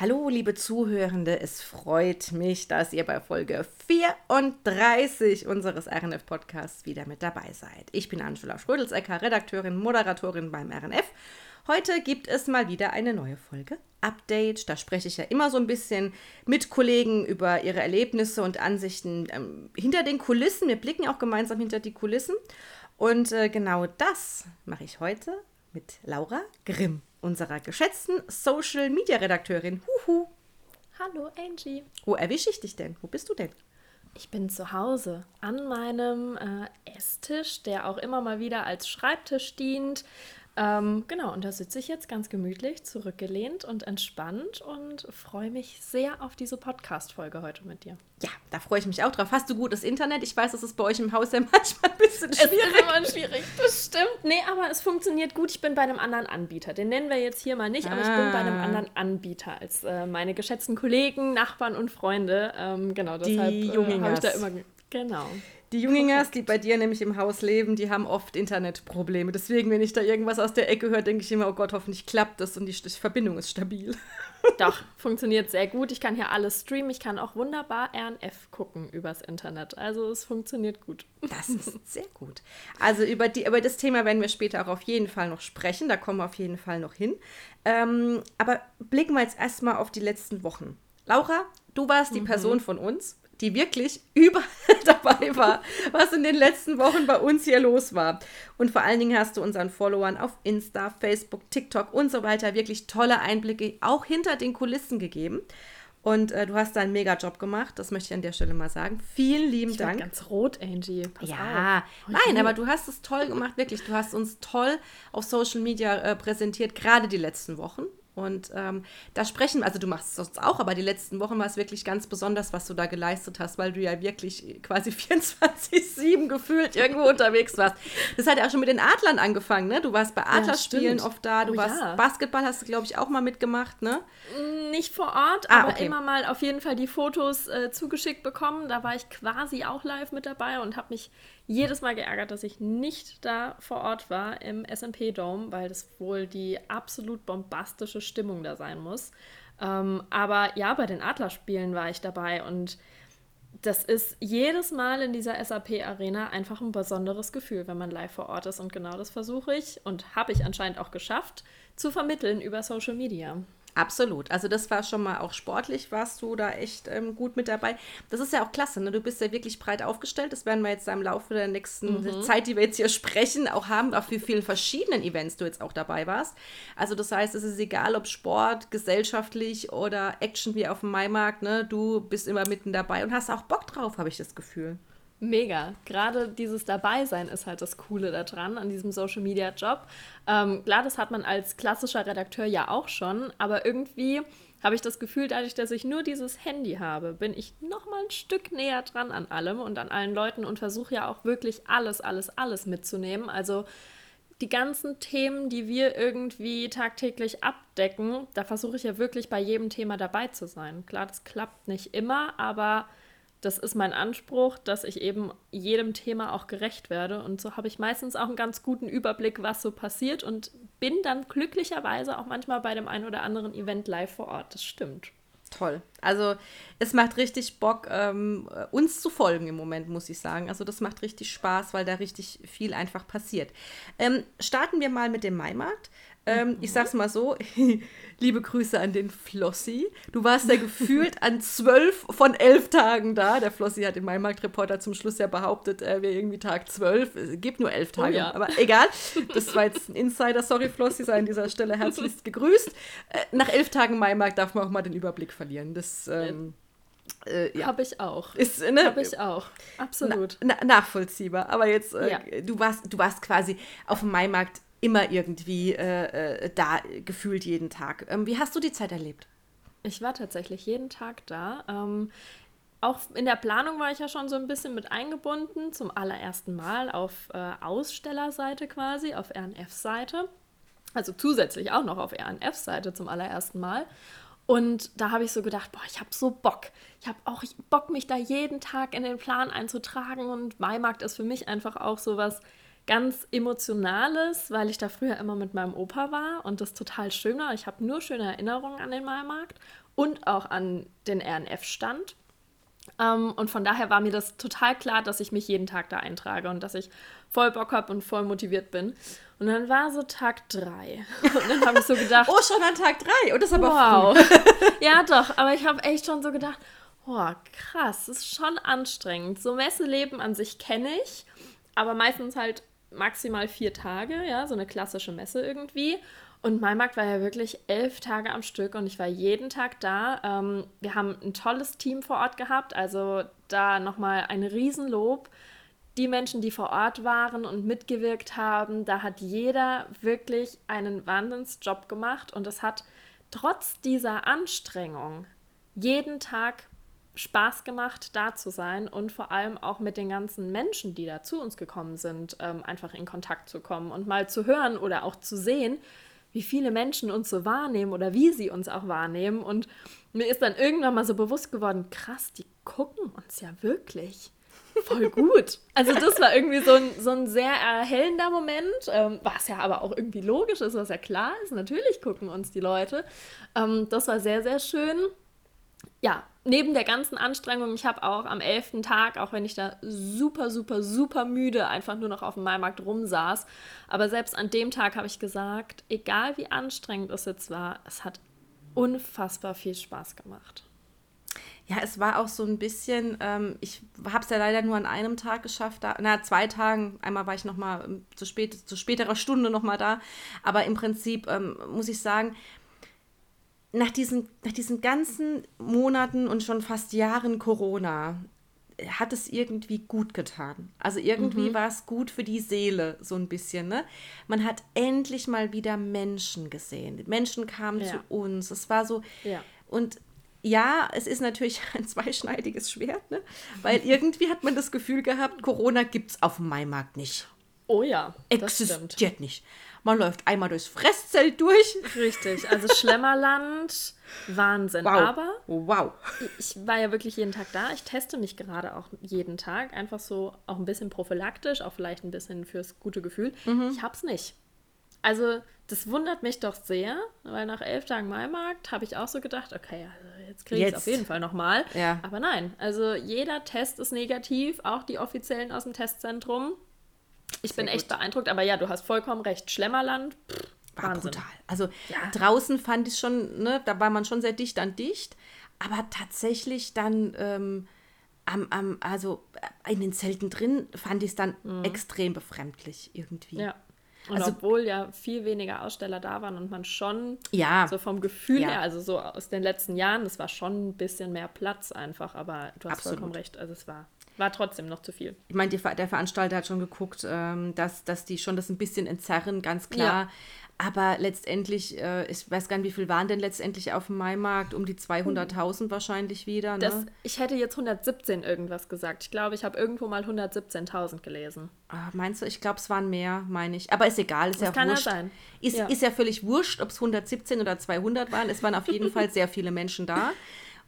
Hallo, liebe Zuhörende, es freut mich, dass ihr bei Folge 34 unseres RNF-Podcasts wieder mit dabei seid. Ich bin Angela Schrödelsecker, Redakteurin, Moderatorin beim RNF. Heute gibt es mal wieder eine neue Folge Update. Da spreche ich ja immer so ein bisschen mit Kollegen über ihre Erlebnisse und Ansichten ähm, hinter den Kulissen. Wir blicken auch gemeinsam hinter die Kulissen. Und äh, genau das mache ich heute mit Laura Grimm unserer geschätzten Social Media Redakteurin. Huhu. Hallo Angie. Wo erwische ich dich denn? Wo bist du denn? Ich bin zu Hause an meinem äh, Esstisch, der auch immer mal wieder als Schreibtisch dient. Ähm, genau, und da sitze ich jetzt ganz gemütlich, zurückgelehnt und entspannt und freue mich sehr auf diese Podcast-Folge heute mit dir. Ja, da freue ich mich auch drauf. Hast du gutes Internet? Ich weiß, das ist bei euch im Haus ja manchmal ein bisschen schwierig. Es ist immer schwierig, das stimmt. Nee, aber es funktioniert gut. Ich bin bei einem anderen Anbieter. Den nennen wir jetzt hier mal nicht, ah. aber ich bin bei einem ah. anderen Anbieter als äh, meine geschätzten Kollegen, Nachbarn und Freunde. Ähm, genau, deshalb äh, habe ich da immer. Genau. Die Jungingers, die bei dir nämlich im Haus leben, die haben oft Internetprobleme. Deswegen, wenn ich da irgendwas aus der Ecke höre, denke ich immer, oh Gott, hoffentlich klappt das und die, die Verbindung ist stabil. Doch, funktioniert sehr gut. Ich kann hier alles streamen. Ich kann auch wunderbar RNF gucken übers Internet. Also es funktioniert gut. Das ist sehr gut. Also über, die, über das Thema werden wir später auch auf jeden Fall noch sprechen. Da kommen wir auf jeden Fall noch hin. Ähm, aber blicken wir jetzt erstmal auf die letzten Wochen. Laura, du warst die mhm. Person von uns, die wirklich überall dabei war, was in den letzten Wochen bei uns hier los war. Und vor allen Dingen hast du unseren Followern auf Insta, Facebook, TikTok und so weiter wirklich tolle Einblicke auch hinter den Kulissen gegeben. Und äh, du hast da einen mega Job gemacht, das möchte ich an der Stelle mal sagen. Vielen lieben ich Dank. ganz rot, Angie. Pass ja, auf. nein, aber du hast es toll gemacht, wirklich. Du hast uns toll auf Social Media äh, präsentiert, gerade die letzten Wochen. Und ähm, da sprechen, also du machst es sonst auch, aber die letzten Wochen war es wirklich ganz besonders, was du da geleistet hast, weil du ja wirklich quasi 24-7 gefühlt irgendwo unterwegs warst. Das hat ja auch schon mit den Adlern angefangen, ne? Du warst bei Adlerspielen ja, oft da, du oh, warst ja. Basketball, hast du, glaube ich, auch mal mitgemacht, ne? Mm, nicht vor Ort, ah, aber okay. immer mal auf jeden Fall die Fotos äh, zugeschickt bekommen. Da war ich quasi auch live mit dabei und habe mich jedes Mal geärgert, dass ich nicht da vor Ort war im SMP Dome, weil das wohl die absolut bombastische Stimmung da sein muss. Ähm, aber ja, bei den Adlerspielen war ich dabei und das ist jedes Mal in dieser SAP-Arena einfach ein besonderes Gefühl, wenn man live vor Ort ist. Und genau das versuche ich und habe ich anscheinend auch geschafft, zu vermitteln über Social Media. Absolut. Also das war schon mal auch sportlich, warst du da echt ähm, gut mit dabei. Das ist ja auch klasse, ne? Du bist ja wirklich breit aufgestellt. Das werden wir jetzt im Laufe der nächsten mhm. Zeit, die wir jetzt hier sprechen, auch haben, auf wie vielen verschiedenen Events du jetzt auch dabei warst. Also das heißt, es ist egal, ob Sport, gesellschaftlich oder Action wie auf dem Maimarkt, ne? Du bist immer mitten dabei und hast auch Bock drauf, habe ich das Gefühl. Mega. Gerade dieses Dabeisein ist halt das Coole daran, an diesem Social Media Job. Ähm, klar, das hat man als klassischer Redakteur ja auch schon, aber irgendwie habe ich das Gefühl, dadurch, dass ich nur dieses Handy habe, bin ich noch mal ein Stück näher dran an allem und an allen Leuten und versuche ja auch wirklich alles, alles, alles mitzunehmen. Also die ganzen Themen, die wir irgendwie tagtäglich abdecken, da versuche ich ja wirklich bei jedem Thema dabei zu sein. Klar, das klappt nicht immer, aber das ist mein Anspruch, dass ich eben jedem Thema auch gerecht werde. Und so habe ich meistens auch einen ganz guten Überblick, was so passiert und bin dann glücklicherweise auch manchmal bei dem einen oder anderen Event live vor Ort. Das stimmt. Toll. Also es macht richtig Bock, ähm, uns zu folgen im Moment, muss ich sagen. Also das macht richtig Spaß, weil da richtig viel einfach passiert. Ähm, starten wir mal mit dem Maimarkt. Ähm, ich sag's mal so, liebe Grüße an den Flossi. Du warst ja gefühlt an zwölf von elf Tagen da. Der Flossi hat im Maimarkt-Reporter zum Schluss ja behauptet, er wäre irgendwie Tag zwölf. Es gibt nur elf Tage, oh ja. aber egal. Das war jetzt ein Insider. Sorry, Flossi, sei an dieser Stelle herzlichst gegrüßt. Äh, nach elf Tagen Maimarkt darf man auch mal den Überblick verlieren. Das ähm, äh, ja. Habe ich auch. Ist, ne, Habe ich auch. Absolut. Na, na, nachvollziehbar. Aber jetzt, äh, ja. du, warst, du warst quasi auf dem Maimarkt immer irgendwie äh, äh, da gefühlt jeden Tag. Ähm, wie hast du die Zeit erlebt? Ich war tatsächlich jeden Tag da. Ähm, auch in der Planung war ich ja schon so ein bisschen mit eingebunden, zum allerersten Mal auf äh, Ausstellerseite quasi, auf RNF-Seite. Also zusätzlich auch noch auf RNF-Seite zum allerersten Mal. Und da habe ich so gedacht, boah, ich habe so Bock. Ich habe auch Bock, mich da jeden Tag in den Plan einzutragen. Und Maimarkt ist für mich einfach auch so was ganz Emotionales, weil ich da früher immer mit meinem Opa war und das total schön war. Ich habe nur schöne Erinnerungen an den Maimarkt. und auch an den RNF-Stand. Ähm, und von daher war mir das total klar, dass ich mich jeden Tag da eintrage und dass ich voll Bock habe und voll motiviert bin. Und dann war so Tag drei. Und dann habe ich so gedacht. oh, schon an Tag drei. Und das ist aber wow. ja, doch. Aber ich habe echt schon so gedacht, oh, krass, das ist schon anstrengend. So Messeleben an sich kenne ich, aber meistens halt maximal vier Tage, ja, so eine klassische Messe irgendwie. Und mein Markt war ja wirklich elf Tage am Stück und ich war jeden Tag da. Ähm, wir haben ein tolles Team vor Ort gehabt, also da nochmal ein Riesenlob. Die Menschen, die vor Ort waren und mitgewirkt haben, da hat jeder wirklich einen Wahnsinnsjob gemacht und es hat trotz dieser Anstrengung jeden Tag Spaß gemacht, da zu sein und vor allem auch mit den ganzen Menschen, die da zu uns gekommen sind, ähm, einfach in Kontakt zu kommen und mal zu hören oder auch zu sehen, wie viele Menschen uns so wahrnehmen oder wie sie uns auch wahrnehmen. Und mir ist dann irgendwann mal so bewusst geworden, krass, die gucken uns ja wirklich. Voll gut. Also das war irgendwie so ein, so ein sehr erhellender Moment, ähm, was ja aber auch irgendwie logisch ist, was ja klar ist. Natürlich gucken uns die Leute. Ähm, das war sehr, sehr schön. Ja, neben der ganzen Anstrengung, ich habe auch am elften Tag, auch wenn ich da super, super, super müde einfach nur noch auf dem Maimarkt rumsaß, aber selbst an dem Tag habe ich gesagt, egal wie anstrengend es jetzt war, es hat unfassbar viel Spaß gemacht. Ja, es war auch so ein bisschen, ähm, ich habe es ja leider nur an einem Tag geschafft, da, na, zwei Tagen, einmal war ich noch mal ähm, zu, spät, zu späterer Stunde noch mal da, aber im Prinzip ähm, muss ich sagen, nach diesen, nach diesen ganzen Monaten und schon fast Jahren Corona hat es irgendwie gut getan. Also irgendwie mhm. war es gut für die Seele, so ein bisschen. Ne? Man hat endlich mal wieder Menschen gesehen. Menschen kamen ja. zu uns. Es war so. Ja. Und ja, es ist natürlich ein zweischneidiges Schwert, ne? weil irgendwie hat man das Gefühl gehabt, Corona gibt es auf dem Maimarkt nicht. Oh ja. Existiert nicht. Man läuft einmal durchs Fresszelt durch. Richtig, also Schlemmerland, Wahnsinn. Wow. Aber wow. ich war ja wirklich jeden Tag da. Ich teste mich gerade auch jeden Tag. Einfach so auch ein bisschen prophylaktisch, auch vielleicht ein bisschen fürs gute Gefühl. Mhm. Ich hab's nicht. Also, das wundert mich doch sehr, weil nach elf Tagen Maimarkt habe ich auch so gedacht, okay, also jetzt kriege ich es auf jeden Fall nochmal. Ja. Aber nein, also jeder Test ist negativ, auch die offiziellen aus dem Testzentrum. Ich Sehr bin echt gut. beeindruckt, aber ja, du hast vollkommen recht. Schlemmerland, pff, war Wahnsinn. brutal. Also ja. draußen fand ich schon, ne, da war man schon sehr dicht an dicht, aber tatsächlich dann ähm, am, am, also äh, in den Zelten drin fand ich es dann mhm. extrem befremdlich irgendwie. Ja. Und also, obwohl ja viel weniger Aussteller da waren und man schon ja, so vom Gefühl ja. her, also so aus den letzten Jahren, es war schon ein bisschen mehr Platz einfach, aber du hast Absolut. vollkommen recht, also es war war trotzdem noch zu viel. Ich meine, der Veranstalter hat schon geguckt, ähm, dass, dass die schon das ein bisschen entzerren, ganz klar. Ja. Aber letztendlich, äh, ich weiß gar nicht, wie viel waren denn letztendlich auf dem Maimarkt? Um die 200.000 wahrscheinlich wieder. Ne? Das, ich hätte jetzt 117 irgendwas gesagt. Ich glaube, ich habe irgendwo mal 117.000 gelesen. Ah, meinst du? Ich glaube, es waren mehr, meine ich. Aber ist egal, ist das ja kann wurscht. Ja sein. Ist, ja. ist ja völlig wurscht, ob es 117 oder 200 waren. Es waren auf jeden Fall sehr viele Menschen da.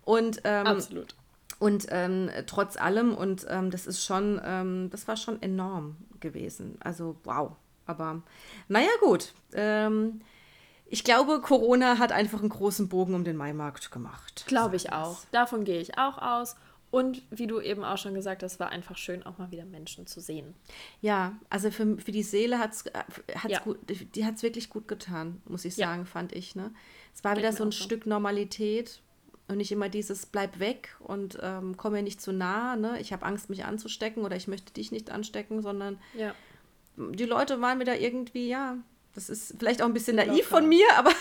Und, ähm, Absolut. Und ähm, trotz allem, und ähm, das ist schon, ähm, das war schon enorm gewesen. Also wow. Aber naja, gut. Ähm, ich glaube, Corona hat einfach einen großen Bogen um den Maimarkt gemacht. Glaube ich auch. Davon gehe ich auch aus. Und wie du eben auch schon gesagt hast, war einfach schön, auch mal wieder Menschen zu sehen. Ja, also für, für die Seele hat es ja. gut, die hat es wirklich gut getan, muss ich sagen, ja. fand ich. Ne? Es war Geht wieder so ein Stück Normalität, und nicht immer dieses bleib weg und ähm, komm mir nicht zu nah, ne? ich habe Angst, mich anzustecken oder ich möchte dich nicht anstecken, sondern ja. die Leute waren wieder irgendwie, ja, das ist vielleicht auch ein bisschen naiv von mir, aber,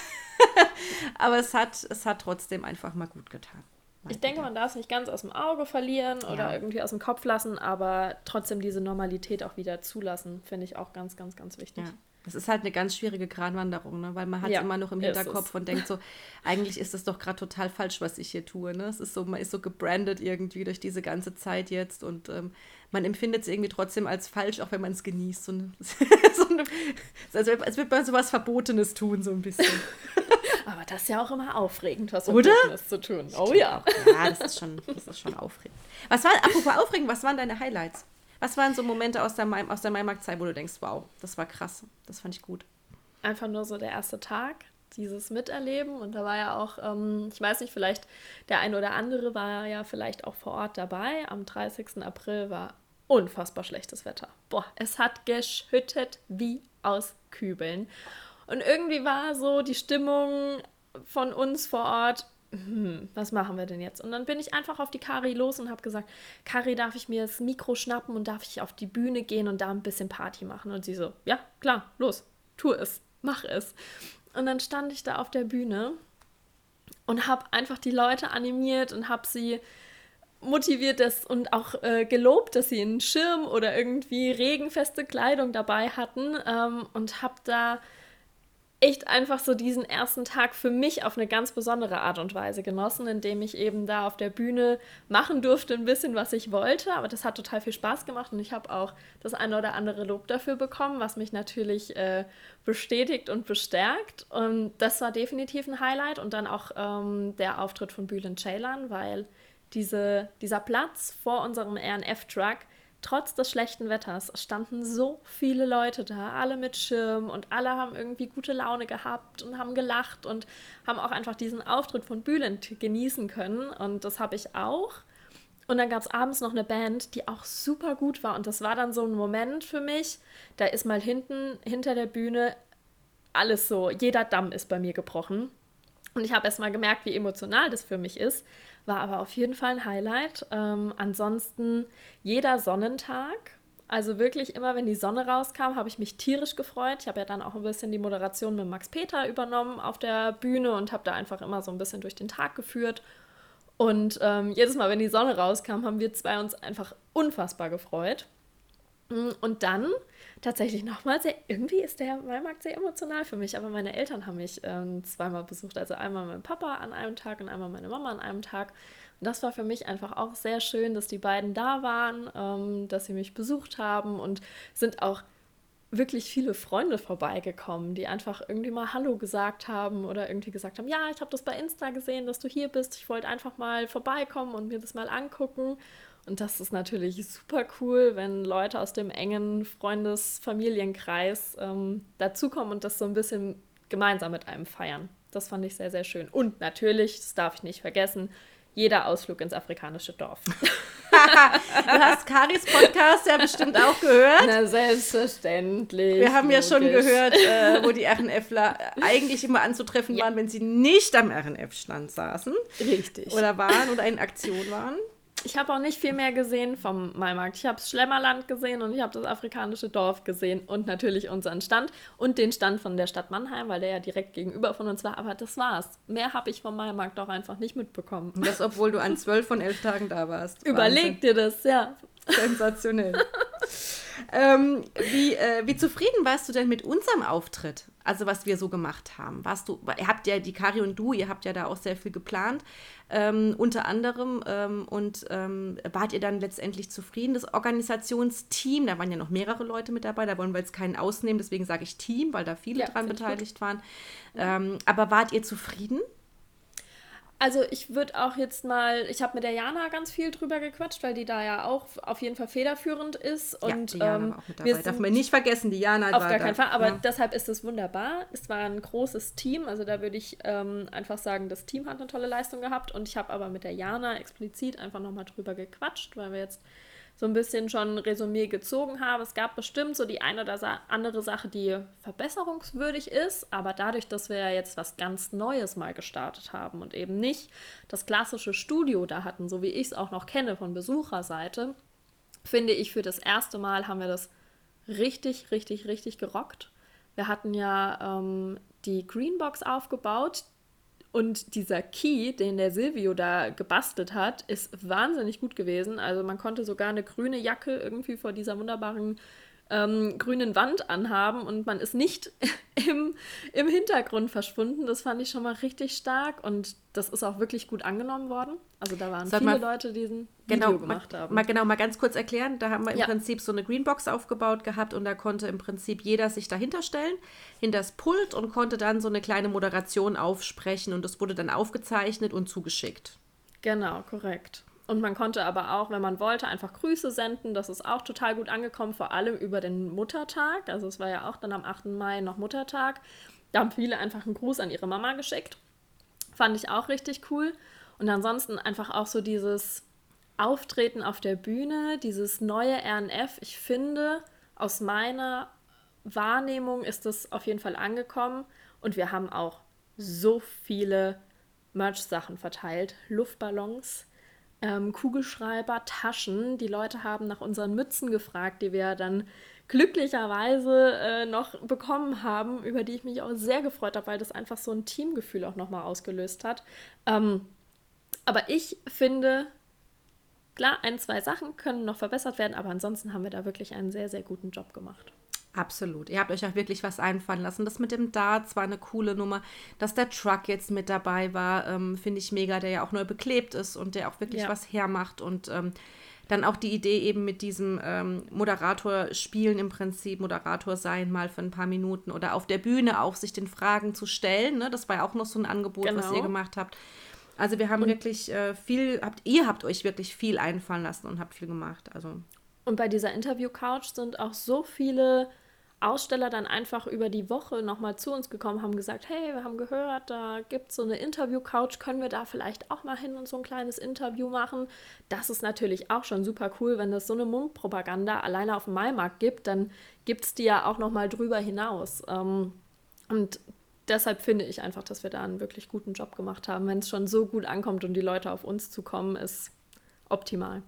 aber es, hat, es hat trotzdem einfach mal gut getan. Ich denke, man darf es nicht ganz aus dem Auge verlieren ja. oder irgendwie aus dem Kopf lassen, aber trotzdem diese Normalität auch wieder zulassen, finde ich auch ganz, ganz, ganz wichtig. Ja. Das ist halt eine ganz schwierige Gratwanderung, ne? weil man hat ja, immer noch im Hinterkopf und denkt so, eigentlich ist das doch gerade total falsch, was ich hier tue. Ne? Es ist so, man ist so gebrandet irgendwie durch diese ganze Zeit jetzt und ähm, man empfindet es irgendwie trotzdem als falsch, auch wenn man es genießt. So eine, so eine, also als würde man so was Verbotenes tun, so ein bisschen. Aber das ist ja auch immer aufregend, was Verbotenes zu tun. Oh ja. Ja, das ist schon, das ist schon aufregend. Was war, apropos aufregend, was waren deine Highlights? Was waren so Momente aus der, Mai, aus der Maimarkt-Zeit, wo du denkst, wow, das war krass, das fand ich gut? Einfach nur so der erste Tag. dieses Miterleben. Und da war ja auch, ähm, ich weiß nicht, vielleicht der ein oder andere war ja vielleicht auch vor Ort dabei. Am 30. April war unfassbar schlechtes Wetter. Boah, es hat geschüttet wie aus Kübeln. Und irgendwie war so die Stimmung von uns vor Ort, hm, was machen wir denn jetzt? Und dann bin ich einfach auf die Kari los und habe gesagt, Kari, darf ich mir das Mikro schnappen und darf ich auf die Bühne gehen und da ein bisschen Party machen? Und sie so, ja, klar, los, tu es, mach es. Und dann stand ich da auf der Bühne und habe einfach die Leute animiert und habe sie motiviert das und auch äh, gelobt, dass sie einen Schirm oder irgendwie regenfeste Kleidung dabei hatten ähm, und habe da echt einfach so diesen ersten Tag für mich auf eine ganz besondere Art und Weise genossen, indem ich eben da auf der Bühne machen durfte, ein bisschen, was ich wollte. Aber das hat total viel Spaß gemacht und ich habe auch das eine oder andere Lob dafür bekommen, was mich natürlich äh, bestätigt und bestärkt. Und das war definitiv ein Highlight. Und dann auch ähm, der Auftritt von Bülent Ceylan, weil diese, dieser Platz vor unserem RNF-Truck, trotz des schlechten Wetters, standen so viele Leute da, alle mit Schirm und alle haben irgendwie gute Laune gehabt und haben gelacht und haben auch einfach diesen Auftritt von Bülent genießen können. Und das habe ich auch. Und dann gab es abends noch eine Band, die auch super gut war. Und das war dann so ein Moment für mich. Da ist mal hinten, hinter der Bühne, alles so, jeder Damm ist bei mir gebrochen. Und ich habe erst mal gemerkt, wie emotional das für mich ist. War aber auf jeden Fall ein Highlight. Ähm, ansonsten jeder Sonnentag. Also wirklich immer, wenn die Sonne rauskam, habe ich mich tierisch gefreut. Ich habe ja dann auch ein bisschen die Moderation mit Max Peter übernommen auf der Bühne und habe da einfach immer so ein bisschen durch den Tag geführt. Und ähm, jedes Mal, wenn die Sonne rauskam, haben wir zwei uns einfach unfassbar gefreut. Und dann tatsächlich nochmal sehr, irgendwie ist der Weinmarkt sehr emotional für mich, aber meine Eltern haben mich ähm, zweimal besucht. Also einmal mein Papa an einem Tag und einmal meine Mama an einem Tag. Und das war für mich einfach auch sehr schön, dass die beiden da waren, ähm, dass sie mich besucht haben und sind auch wirklich viele Freunde vorbeigekommen, die einfach irgendwie mal Hallo gesagt haben oder irgendwie gesagt haben, ja, ich habe das bei Insta gesehen, dass du hier bist. Ich wollte einfach mal vorbeikommen und mir das mal angucken. Und das ist natürlich super cool, wenn Leute aus dem engen Freundes-Familienkreis ähm, dazukommen und das so ein bisschen gemeinsam mit einem feiern. Das fand ich sehr, sehr schön. Und natürlich, das darf ich nicht vergessen, jeder Ausflug ins afrikanische Dorf. du hast Karis Podcast ja bestimmt auch gehört. Na, selbstverständlich. Wir haben logisch. ja schon gehört, äh, wo die RNFler eigentlich immer anzutreffen ja. waren, wenn sie nicht am RNF-Stand saßen. Richtig. Oder waren oder in Aktion waren. Ich habe auch nicht viel mehr gesehen vom Maimarkt. Ich habe das Schlemmerland gesehen und ich habe das afrikanische Dorf gesehen und natürlich unseren Stand und den Stand von der Stadt Mannheim, weil der ja direkt gegenüber von uns war. Aber das war's. Mehr habe ich vom Maimarkt auch einfach nicht mitbekommen. Und das, obwohl du an zwölf von elf Tagen da warst. Überleg dir das, ja. Sensationell. ähm, wie, äh, wie zufrieden warst du denn mit unserem Auftritt? Also was wir so gemacht haben. Warst du, ihr habt ja, die Kari und du, ihr habt ja da auch sehr viel geplant, ähm, unter anderem. Ähm, und ähm, wart ihr dann letztendlich zufrieden? Das Organisationsteam, da waren ja noch mehrere Leute mit dabei, da wollen wir jetzt keinen ausnehmen, deswegen sage ich Team, weil da viele ja, dran beteiligt waren. Ähm, aber wart ihr zufrieden? Also ich würde auch jetzt mal, ich habe mit der Jana ganz viel drüber gequatscht, weil die da ja auch auf jeden Fall federführend ist. Und, ja, die Jana ähm, war auch mit dabei. Darf man nicht vergessen, die Jana Auf gar keinen Fall, aber ja. deshalb ist es wunderbar. Es war ein großes Team, also da würde ich ähm, einfach sagen, das Team hat eine tolle Leistung gehabt. Und ich habe aber mit der Jana explizit einfach nochmal drüber gequatscht, weil wir jetzt so ein bisschen schon Resümee gezogen habe. Es gab bestimmt so die eine oder andere Sache, die verbesserungswürdig ist, aber dadurch, dass wir ja jetzt was ganz Neues mal gestartet haben und eben nicht das klassische Studio da hatten, so wie ich es auch noch kenne von Besucherseite, finde ich, für das erste Mal haben wir das richtig, richtig, richtig gerockt. Wir hatten ja ähm, die Greenbox aufgebaut, und dieser Key, den der Silvio da gebastelt hat, ist wahnsinnig gut gewesen. Also man konnte sogar eine grüne Jacke irgendwie vor dieser wunderbaren ähm, grünen Wand anhaben und man ist nicht im, im Hintergrund verschwunden. Das fand ich schon mal richtig stark und das ist auch wirklich gut angenommen worden. Also da waren Sag viele Leute, die diesen genau, Video gemacht mal, haben. Mal genau, mal ganz kurz erklären. Da haben wir im ja. Prinzip so eine Greenbox aufgebaut gehabt und da konnte im Prinzip jeder sich dahinter stellen, hinter das Pult und konnte dann so eine kleine Moderation aufsprechen und das wurde dann aufgezeichnet und zugeschickt. Genau, korrekt. Und man konnte aber auch, wenn man wollte, einfach Grüße senden. Das ist auch total gut angekommen, vor allem über den Muttertag. Also es war ja auch dann am 8. Mai noch Muttertag. da haben viele einfach einen Gruß an ihre Mama geschickt. Fand ich auch richtig cool. Und ansonsten einfach auch so dieses Auftreten auf der Bühne, dieses neue RNF. Ich finde, aus meiner Wahrnehmung ist das auf jeden Fall angekommen. Und wir haben auch so viele Merch-Sachen verteilt. Luftballons, ähm, Kugelschreiber, Taschen. Die Leute haben nach unseren Mützen gefragt, die wir dann glücklicherweise äh, noch bekommen haben, über die ich mich auch sehr gefreut habe, weil das einfach so ein Teamgefühl auch nochmal ausgelöst hat. Ähm, aber ich finde, klar, ein, zwei Sachen können noch verbessert werden, aber ansonsten haben wir da wirklich einen sehr, sehr guten Job gemacht. Absolut. Ihr habt euch auch wirklich was einfallen lassen. Das mit dem Darts war eine coole Nummer. Dass der Truck jetzt mit dabei war, ähm, finde ich mega, der ja auch neu beklebt ist und der auch wirklich ja. was hermacht. Und ähm, dann auch die Idee eben mit diesem ähm, Moderator spielen im Prinzip, Moderator sein mal für ein paar Minuten oder auf der Bühne auch sich den Fragen zu stellen. Ne? Das war ja auch noch so ein Angebot, genau. was ihr gemacht habt. Also wir haben und wirklich äh, viel, habt, ihr habt euch wirklich viel einfallen lassen und habt viel gemacht. Also. Und bei dieser Interview-Couch sind auch so viele Aussteller dann einfach über die Woche nochmal zu uns gekommen, haben gesagt, hey, wir haben gehört, da gibt es so eine Interview-Couch, können wir da vielleicht auch mal hin und so ein kleines Interview machen? Das ist natürlich auch schon super cool, wenn es so eine Mundpropaganda alleine auf dem Maimarkt gibt, dann gibt es die ja auch nochmal drüber hinaus. Ähm, und deshalb finde ich einfach, dass wir da einen wirklich guten Job gemacht haben. Wenn es schon so gut ankommt und die Leute auf uns zukommen, ist optimal.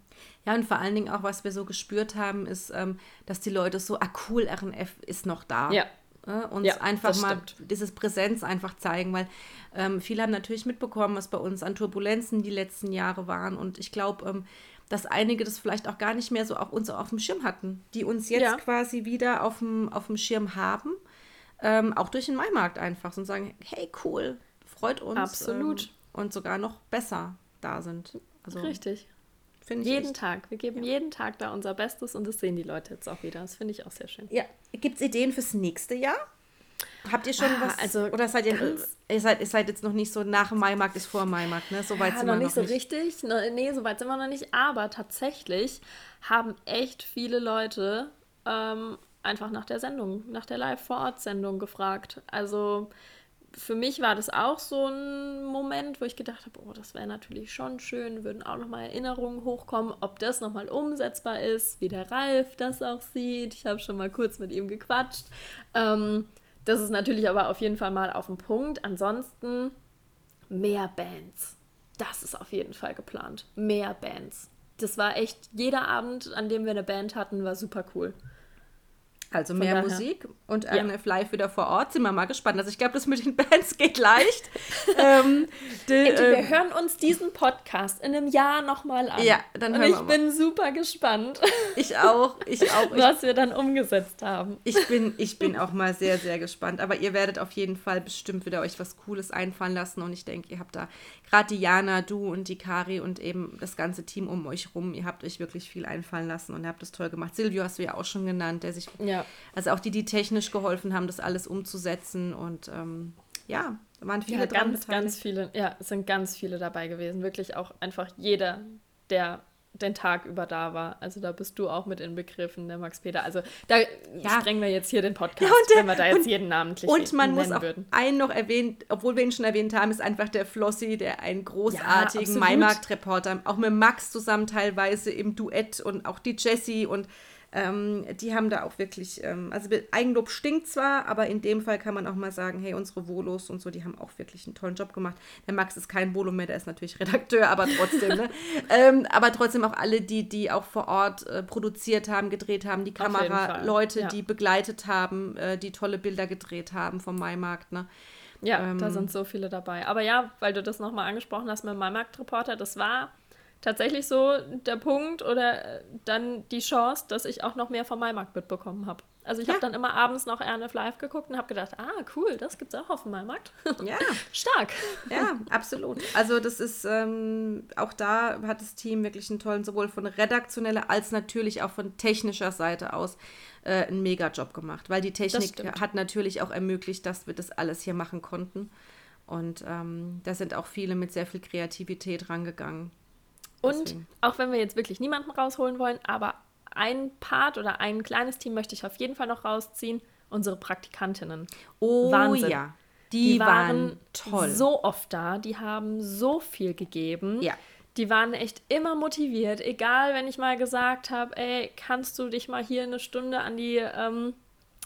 Ja, und vor allen Dingen auch, was wir so gespürt haben, ist, ähm, dass die Leute so, ah cool, RNF ist noch da. Ja. Äh, uns ja, einfach mal stimmt. dieses Präsenz einfach zeigen, weil ähm, viele haben natürlich mitbekommen, was bei uns an Turbulenzen die letzten Jahre waren. Und ich glaube, ähm, dass einige das vielleicht auch gar nicht mehr so auf uns auf dem Schirm hatten, die uns jetzt ja. quasi wieder auf dem, auf dem Schirm haben ähm, auch durch den Maimarkt einfach und sagen, hey, cool, freut uns. Absolut. Ähm, und sogar noch besser da sind. Also, Richtig. Finde jeden echt. Tag. Wir geben ja. jeden Tag da unser Bestes und das sehen die Leute jetzt auch wieder. Das finde ich auch sehr schön. Ja. Gibt es Ideen fürs nächste Jahr? Habt ihr schon ah, was? Also oder seid ihr, ihr seid, ihr seid jetzt noch nicht so nach Maimarkt ist vor Maimarkt, ne? So weit ja, sind noch wir noch nicht. so richtig. Nee, so weit sind wir noch nicht. Aber tatsächlich haben echt viele Leute ähm, einfach nach der Sendung, nach der Live-Vor-Ort-Sendung gefragt. Also für mich war das auch so ein Moment, wo ich gedacht habe, oh, das wäre natürlich schon schön, würden auch nochmal Erinnerungen hochkommen, ob das nochmal umsetzbar ist, wie der Ralf das auch sieht. Ich habe schon mal kurz mit ihm gequatscht. Ähm, das ist natürlich aber auf jeden Fall mal auf dem Punkt. Ansonsten mehr Bands. Das ist auf jeden Fall geplant. Mehr Bands. Das war echt, jeder Abend, an dem wir eine Band hatten, war super cool. Also mehr Musik und RNF ja. Live wieder vor Ort. Sind wir mal gespannt. Also ich glaube, das mit den Bands geht leicht. ähm, Ey, wir ähm, hören uns diesen Podcast in einem Jahr nochmal an. Ja, dann hören und ich wir bin super gespannt. Ich auch, ich auch. was wir dann umgesetzt haben. Ich bin, ich bin auch mal sehr, sehr gespannt. Aber ihr werdet auf jeden Fall bestimmt wieder euch was Cooles einfallen lassen. Und ich denke, ihr habt da gerade die Jana, du und die Kari und eben das ganze Team um euch rum. Ihr habt euch wirklich viel einfallen lassen und ihr habt das toll gemacht. Silvio hast du ja auch schon genannt, der sich ja also auch die, die technisch geholfen haben, das alles umzusetzen und ähm, ja, da waren viele ja, dran ganz, ganz viele, ja, es sind ganz viele dabei gewesen. Wirklich auch einfach jeder, der den Tag über da war. Also da bist du auch mit inbegriffen, der Max Peter. Also da ja. sprengen wir jetzt hier den Podcast, ja, der, wenn wir da jetzt und, jeden namentlich Und man muss auch würden. einen noch erwähnen, obwohl wir ihn schon erwähnt haben, ist einfach der Flossi, der einen großartigen ja, Maimarkt-Reporter, auch mit Max zusammen teilweise im Duett und auch die Jessie und ähm, die haben da auch wirklich, ähm, also Eigenlob stinkt zwar, aber in dem Fall kann man auch mal sagen, hey, unsere Volos und so, die haben auch wirklich einen tollen Job gemacht. Der Max ist kein Volo mehr, der ist natürlich Redakteur, aber trotzdem, ne? ähm, aber trotzdem auch alle, die, die auch vor Ort äh, produziert haben, gedreht haben, die Kameraleute, ja. die begleitet haben, äh, die tolle Bilder gedreht haben vom Maimarkt, ne? Ja, ähm, da sind so viele dabei. Aber ja, weil du das nochmal angesprochen hast mit dem Maimarkt-Reporter, das war tatsächlich so der Punkt oder äh, dann die Chance, dass ich auch noch mehr vom Maimarkt mitbekommen habe. Also ich ja. habe dann immer abends noch RNF Live geguckt und habe gedacht, ah, cool, das gibt es auch auf dem Maimarkt. Ja. Stark. Ja, absolut. Also das ist, ähm, auch da hat das Team wirklich einen tollen, sowohl von redaktioneller als natürlich auch von technischer Seite aus, äh, einen Mega-Job gemacht. Weil die Technik hat natürlich auch ermöglicht, dass wir das alles hier machen konnten. Und ähm, da sind auch viele mit sehr viel Kreativität rangegangen. Und Deswegen. auch wenn wir jetzt wirklich niemanden rausholen wollen, aber ein Part oder ein kleines Team möchte ich auf jeden Fall noch rausziehen. unsere Praktikantinnen. Oh Wahnsinn. ja, die, Die waren, waren toll. so oft da, die haben so viel gegeben. Ja. Die waren echt immer motiviert, egal wenn ich mal gesagt habe, ey, kannst du dich mal hier eine Stunde an die ähm,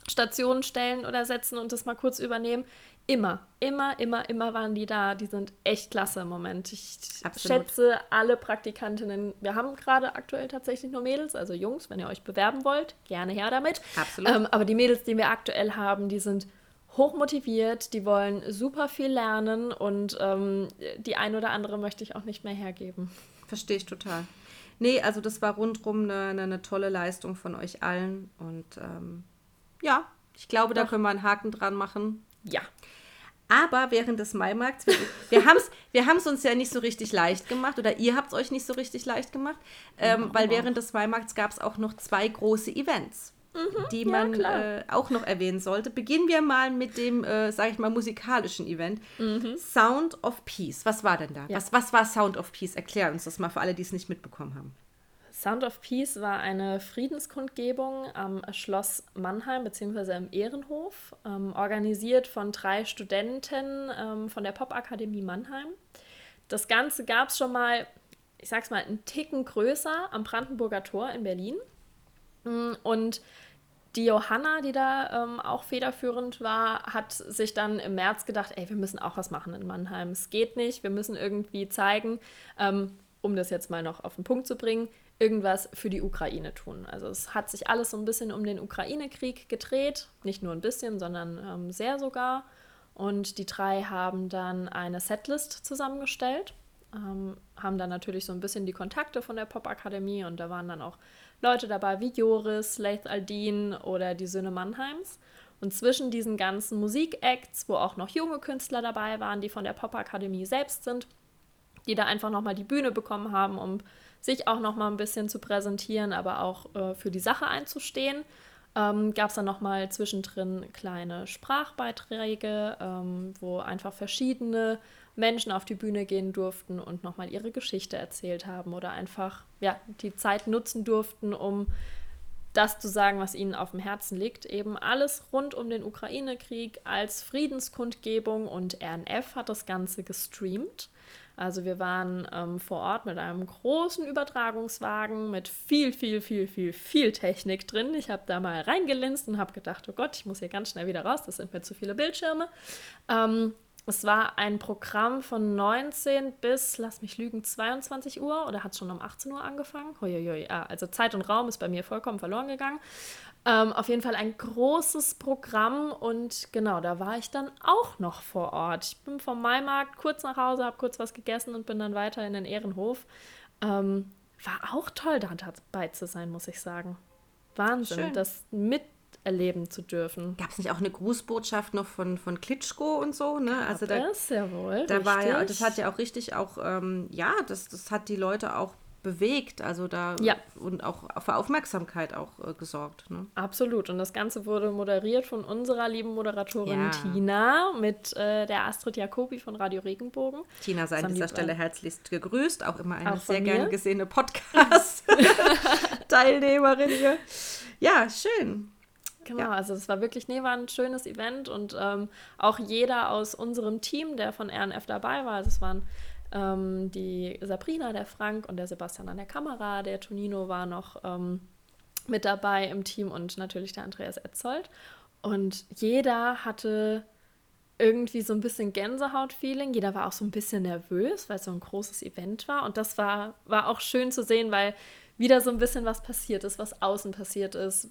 Station stellen oder setzen und das mal kurz übernehmen. Immer, immer, immer, immer waren die da. Die sind echt klasse im Moment. Ich Absolut. schätze alle Praktikantinnen. Wir haben gerade aktuell tatsächlich nur Mädels, also Jungs, wenn ihr euch bewerben wollt, gerne her damit. Absolut. Ähm, aber die Mädels, die wir aktuell haben, die sind hochmotiviert, die wollen super viel lernen und ähm, die ein oder andere möchte ich auch nicht mehr hergeben. Verstehe ich total. Nee, also das war rundrum eine, eine, eine tolle Leistung von euch allen. Und ähm, ja, ich glaube, da Doch. können wir einen Haken dran machen. Ja. Aber während des Maimarkts, wir, wir haben es wir haben's uns ja nicht so richtig leicht gemacht oder ihr habt es euch nicht so richtig leicht gemacht, ähm, weil während des Maimarkts gab es auch noch zwei große Events, die ja, man klar. äh, auch noch erwähnen sollte. Beginnen wir mal mit dem, äh, sage ich mal, musikalischen Event. Sound of Peace. Was war denn da? Ja. Was, was war Sound of Peace? Erklär uns das mal für alle, die es nicht mitbekommen haben. Sound of Peace war eine Friedenskundgebung am Schloss Mannheim bzw. im Ehrenhof, ähm, organisiert von drei Studenten ähm, von der Popakademie Mannheim. Das Ganze gab es schon mal, ich sag's mal, einen Ticken größer am Brandenburger Tor in Berlin. Mm, Und die Johanna, die da ähm, auch federführend war, hat sich dann im März gedacht, ey, wir müssen auch was machen in Mannheim. Es geht nicht, wir müssen irgendwie zeigen, ähm, um das jetzt mal noch auf den Punkt zu bringen, irgendwas für die Ukraine tun. Also es hat sich alles so ein bisschen um den Ukraine-Krieg gedreht, nicht nur ein bisschen, sondern ähm, sehr sogar. Und die drei haben dann eine Setlist zusammengestellt, ähm, haben dann natürlich so ein bisschen die Kontakte von der Popakademie und da waren dann auch Leute dabei wie Joris, Leith Aldin oder die Söhne Mannheims. Und zwischen diesen ganzen Musikacts, wo auch noch junge Künstler dabei waren, die von der Popakademie selbst sind, die da einfach nochmal die Bühne bekommen haben, um sich auch nochmal ein bisschen zu präsentieren, aber auch äh, für die Sache einzustehen. Ähm, Gab es dann nochmal zwischendrin kleine Sprachbeiträge, ähm, wo einfach verschiedene Menschen auf die Bühne gehen durften und nochmal ihre Geschichte erzählt haben oder einfach ja, die Zeit nutzen durften, um das zu sagen, was ihnen auf dem Herzen liegt. Eben alles rund um den Ukraine-Krieg als Friedenskundgebung und RNF hat das Ganze gestreamt. Also wir waren ähm, vor Ort mit einem großen Übertragungswagen mit viel, viel, viel, viel, viel Technik drin. Ich habe da mal reingelinst und habe gedacht, oh Gott, ich muss hier ganz schnell wieder raus, das sind mir zu viele Bildschirme. Ähm, es war ein Programm von 19 bis, lass mich lügen, 22 Uhr oder hat es schon um 18 Uhr angefangen? Huiuiui, ah, also Zeit und Raum ist bei mir vollkommen verloren gegangen. Ähm, auf jeden Fall ein großes Programm und genau, da war ich dann auch noch vor Ort. Ich bin vom Maimarkt kurz nach Hause, habe kurz was gegessen und bin dann weiter in den Ehrenhof. Ähm, war auch toll, da dabei zu sein, muss ich sagen. Wahnsinn, Schön. das miterleben zu dürfen. Gab es nicht auch eine Grußbotschaft noch von, von Klitschko und so? Ne? Also da, das ja wohl. da war ja, das hat ja auch richtig auch, ähm, ja, das, das hat die Leute auch bewegt, also da Ja. und auch für Aufmerksamkeit auch äh, gesorgt. Ne? Absolut. Und das Ganze wurde moderiert von unserer lieben Moderatorin Ja. Tina mit äh, der Astrid Jacobi von Radio Regenbogen. Tina sei an dieser die Stelle herzlichst gegrüßt, auch immer eine Auch sehr gern gesehene Podcast-Teilnehmerin hier. Ja, schön. Genau, Ja. also es war wirklich, nee, war ein schönes Event und ähm, auch jeder aus unserem Team, der von RNF dabei war, also es waren ähm, die Sabrina, der Frank und der Sebastian an der Kamera, der Tonino war noch ähm, mit dabei im Team und natürlich der Andreas Etzold. Und jeder hatte irgendwie so ein bisschen Gänsehaut-Feeling. Jeder war auch so ein bisschen nervös, weil es so ein großes Event war. Und das war, war auch schön zu sehen, weil wieder so ein bisschen was passiert ist, was außen passiert ist,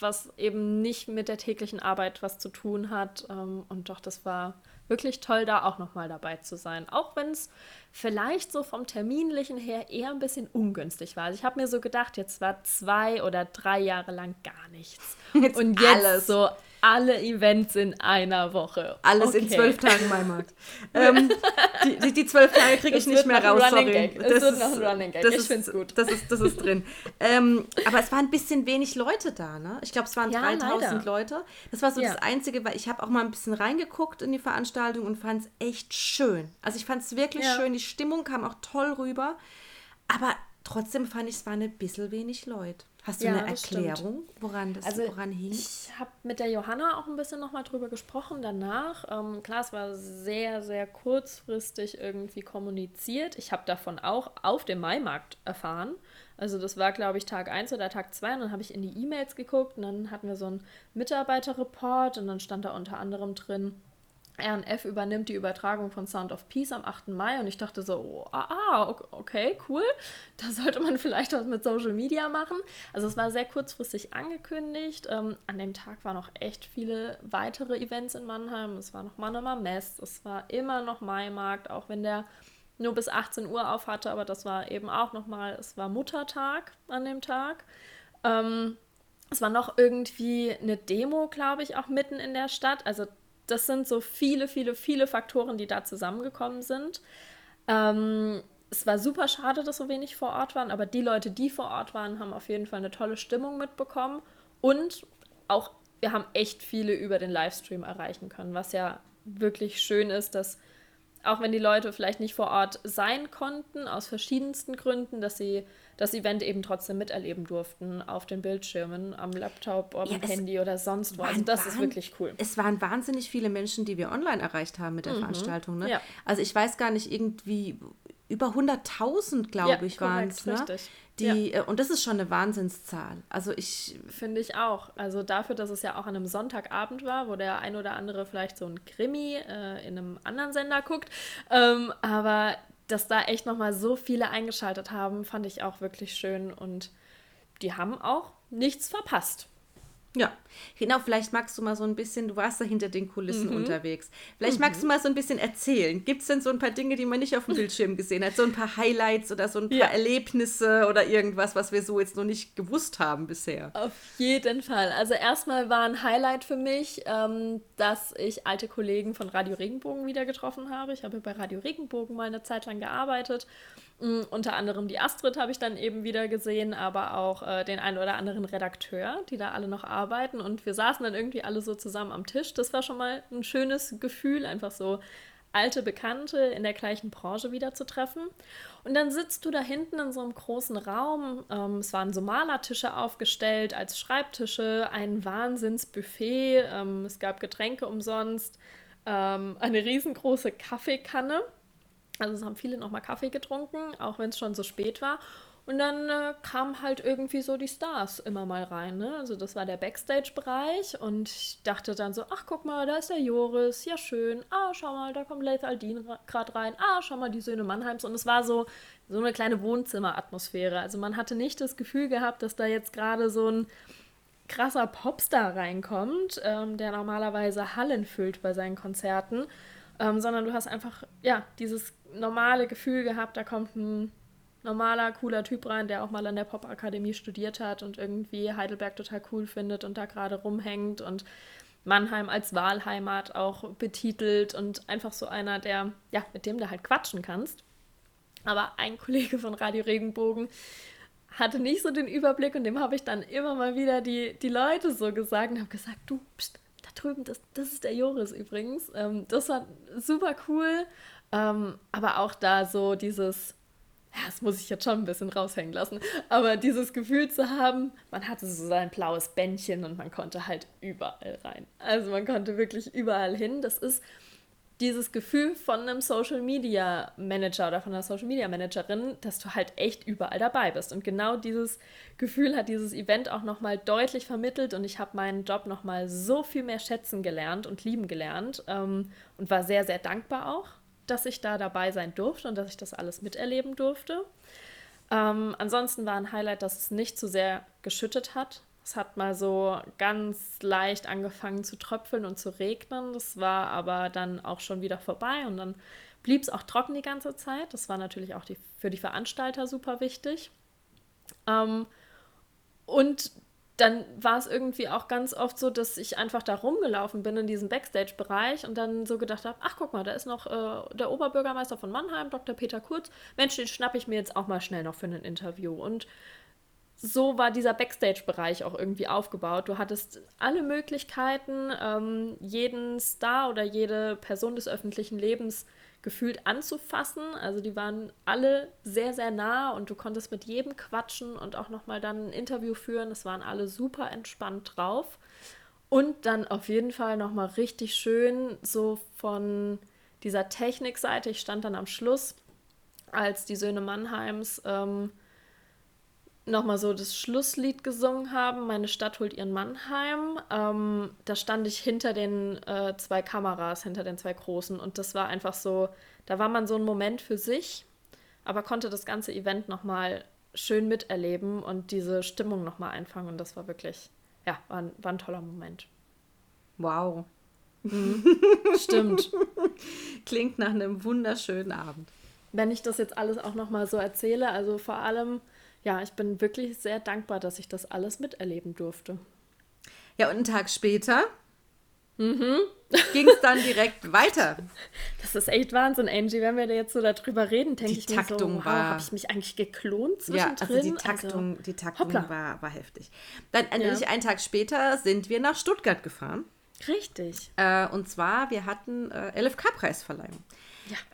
was eben nicht mit der täglichen Arbeit was zu tun hat. Ähm, Und doch, das war wirklich toll, da auch nochmal dabei zu sein. Auch wenn es vielleicht so vom Terminlichen her eher ein bisschen ungünstig war. Also ich habe mir so gedacht, jetzt war zwei oder drei Jahre lang gar nichts. Jetzt Und jetzt alles. so alle Events in einer Woche. Alles in Okay. zwölf Tagen Maimarkt. ähm, die, die, die zwölf Tage kriege ich Es nicht mehr raus, sorry. Es wird noch ein Running Gag. Das Ich ist, find's gut. Das ist, das ist drin. ähm, aber es waren ein bisschen wenig Leute da, ne? Ich glaube, es waren Ja, 3000 leider. Leute. Das war so Ja. das Einzige, weil ich habe auch mal ein bisschen reingeguckt in die Veranstaltung und fand es echt schön. Also ich fand es wirklich Ja. schön. Die Stimmung kam auch toll rüber. Aber Trotzdem fand ich, es waren ein bisschen wenig Leute. Hast du ja, eine Erklärung, woran das also, woran hing? Ich habe mit der Johanna auch ein bisschen nochmal drüber gesprochen danach. Ähm, klar, es war sehr, sehr kurzfristig irgendwie kommuniziert. Ich habe davon auch auf dem Maimarkt erfahren. Also das war, glaube ich, Tag 1 oder Tag 2 und dann habe ich in die E-Mails geguckt und dann hatten wir so einen Mitarbeiterreport und dann stand da unter anderem drin, RNF übernimmt die Übertragung von Sound of Peace am 8. Mai und ich dachte so, oh, ah, okay, cool, da sollte man vielleicht was mit Social Media machen. Also es war sehr kurzfristig angekündigt. Ähm, an dem Tag waren noch echt viele weitere Events in Mannheim. Es war noch Mannheimer Mess, es war immer noch Maimarkt, auch wenn der nur bis 18 Uhr auf hatte, aber das war eben auch nochmal, es war Muttertag an dem Tag. Ähm, es war noch irgendwie eine Demo, glaube ich, auch mitten in der Stadt. Also das sind so viele, viele, viele Faktoren, die da zusammengekommen sind. Ähm, es war super schade, dass so wenig vor Ort waren, aber die Leute, die vor Ort waren, haben auf jeden Fall eine tolle Stimmung mitbekommen. Und auch, wir haben echt viele über den Livestream erreichen können, was ja wirklich schön ist, dass auch wenn die Leute vielleicht nicht vor Ort sein konnten, aus verschiedensten Gründen, dass sie das Event eben trotzdem miterleben durften auf den Bildschirmen, am Laptop, am ja, Handy oder sonst wo. Also das ist wirklich cool. Es waren wahnsinnig viele Menschen, die wir online erreicht haben mit der mhm. Veranstaltung. Ne? Ja. Also ich weiß gar nicht, irgendwie über 100.000, glaube ja, ich, waren es. Ne? Die, ja. Äh, und das ist schon eine Wahnsinnszahl. Also ich. Finde ich auch. Also dafür, dass es ja auch an einem Sonntagabend war, wo der ein oder andere vielleicht so ein Krimi äh, in einem anderen Sender guckt. Ähm, aber dass da echt nochmal so viele eingeschaltet haben, fand ich auch wirklich schön und die haben auch nichts verpasst. Ja, genau, vielleicht magst du mal so ein bisschen, du warst da hinter den Kulissen mhm. unterwegs. Vielleicht mhm. magst du mal so ein bisschen erzählen. Gibt es denn so ein paar Dinge, die man nicht auf dem Bildschirm gesehen hat? So ein paar Highlights oder so ein paar ja. Erlebnisse oder irgendwas, was wir so jetzt noch nicht gewusst haben bisher? Auf jeden Fall. Also erstmal war ein Highlight für mich, ähm, dass ich alte Kollegen von Radio Regenbogen wieder getroffen habe. Ich habe bei Radio Regenbogen mal eine Zeit lang gearbeitet Mm, unter anderem die Astrid habe ich dann eben wieder gesehen, aber auch äh, den einen oder anderen Redakteur, die da alle noch arbeiten. Und wir saßen dann irgendwie alle so zusammen am Tisch. Das war schon mal ein schönes Gefühl, einfach so alte Bekannte in der gleichen Branche wieder zu treffen. Und dann sitzt du da hinten in so einem großen Raum. Ähm, es waren so Malertische aufgestellt als Schreibtische, ein Wahnsinnsbuffet. Ähm, es gab Getränke umsonst, ähm, eine riesengroße Kaffeekanne also es haben viele nochmal Kaffee getrunken, auch wenn es schon so spät war. Und dann äh, kamen halt irgendwie so die Stars immer mal rein. Ne? Also das war der Backstage-Bereich und ich dachte dann so, ach guck mal, da ist der Joris, ja schön. Ah, schau mal, da kommt Leith Aldin gerade rein. Ah, schau mal, die Söhne Mannheims. Und es war so, so eine kleine Wohnzimmeratmosphäre. Also man hatte nicht das Gefühl gehabt, dass da jetzt gerade so ein krasser Popstar reinkommt, ähm, der normalerweise Hallen füllt bei seinen Konzerten. Ähm, sondern du hast einfach, ja, dieses normale Gefühl gehabt, da kommt ein normaler, cooler Typ rein, der auch mal an der Popakademie studiert hat und irgendwie Heidelberg total cool findet und da gerade rumhängt und Mannheim als Wahlheimat auch betitelt und einfach so einer, der, ja, mit dem du halt quatschen kannst. Aber ein Kollege von Radio Regenbogen hatte nicht so den Überblick und dem habe ich dann immer mal wieder die, die Leute so gesagt und habe gesagt, du, pst, da drüben, das, das ist der Joris übrigens. Ähm, das war super cool. Ähm, aber auch da so dieses, das muss ich jetzt schon ein bisschen raushängen lassen, aber dieses Gefühl zu haben, man hatte so sein blaues Bändchen und man konnte halt überall rein. Also man konnte wirklich überall hin. Das ist dieses Gefühl von einem Social Media Manager oder von einer Social Media Managerin, dass du halt echt überall dabei bist. Und genau dieses Gefühl hat dieses Event auch nochmal deutlich vermittelt und ich habe meinen Job nochmal so viel mehr schätzen gelernt und lieben gelernt ähm, und war sehr, sehr dankbar auch dass ich da dabei sein durfte und dass ich das alles miterleben durfte. Ähm, ansonsten war ein Highlight, dass es nicht zu sehr geschüttet hat. Es hat mal so ganz leicht angefangen zu tröpfeln und zu regnen. Das war aber dann auch schon wieder vorbei und dann blieb es auch trocken die ganze Zeit. Das war natürlich auch die, für die Veranstalter super wichtig. Ähm, und dann war es irgendwie auch ganz oft so, dass ich einfach da rumgelaufen bin in diesem Backstage-Bereich und dann so gedacht habe, ach guck mal, da ist noch äh, der Oberbürgermeister von Mannheim, Dr. Peter Kurz. Mensch, den schnappe ich mir jetzt auch mal schnell noch für ein Interview. Und so war dieser Backstage-Bereich auch irgendwie aufgebaut. Du hattest alle Möglichkeiten, ähm, jeden Star oder jede Person des öffentlichen Lebens gefühlt anzufassen. Also die waren alle sehr, sehr nah und du konntest mit jedem quatschen und auch nochmal dann ein Interview führen. Es waren alle super entspannt drauf. Und dann auf jeden Fall nochmal richtig schön so von dieser Technikseite. Ich stand dann am Schluss, als die Söhne Mannheims ähm, nochmal so das Schlusslied gesungen haben. Meine Stadt holt ihren Mannheim. Ähm, da stand ich hinter den äh, zwei Kameras, hinter den zwei großen. Und das war einfach so, da war man so ein Moment für sich, aber konnte das ganze Event nochmal schön miterleben und diese Stimmung nochmal einfangen. Und das war wirklich, ja, war ein, war ein toller Moment. Wow. Mhm. Stimmt. Klingt nach einem wunderschönen Abend. Wenn ich das jetzt alles auch nochmal so erzähle, also vor allem ja, ich bin wirklich sehr dankbar, dass ich das alles miterleben durfte. Ja, und einen Tag später mhm. ging es dann direkt weiter. Das ist echt Wahnsinn, Angie. Wenn wir da jetzt so darüber reden, denke ich Taktung mir so, wow, habe ich mich eigentlich geklont zwischendrin? Ja, also die Taktung, also, die Taktung war, war heftig. Dann ja. einen Tag später sind wir nach Stuttgart gefahren. Richtig. Äh, und zwar, wir hatten äh, LFK-Preisverleihung.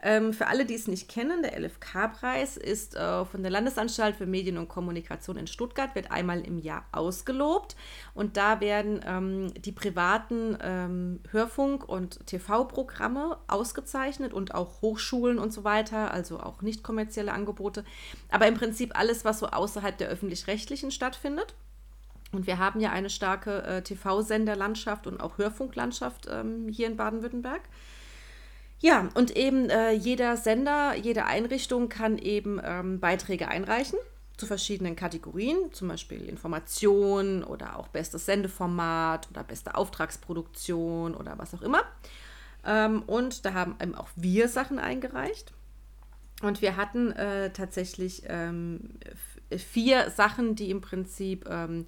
Ähm, für alle, die es nicht kennen, der LFK-Preis ist äh, von der Landesanstalt für Medien und Kommunikation in Stuttgart, wird einmal im Jahr ausgelobt. Und da werden ähm, die privaten ähm, Hörfunk- und TV-Programme ausgezeichnet und auch Hochschulen und so weiter, also auch nicht kommerzielle Angebote. Aber im Prinzip alles, was so außerhalb der öffentlich-rechtlichen stattfindet. Und wir haben ja eine starke äh, TV-Senderlandschaft und auch Hörfunklandschaft ähm, hier in Baden-Württemberg. Ja, und eben äh, jeder Sender, jede Einrichtung kann eben ähm, Beiträge einreichen zu verschiedenen Kategorien, zum Beispiel Information oder auch bestes Sendeformat oder beste Auftragsproduktion oder was auch immer. Ähm, und da haben eben auch wir Sachen eingereicht. Und wir hatten äh, tatsächlich ähm, vier Sachen, die im Prinzip ähm,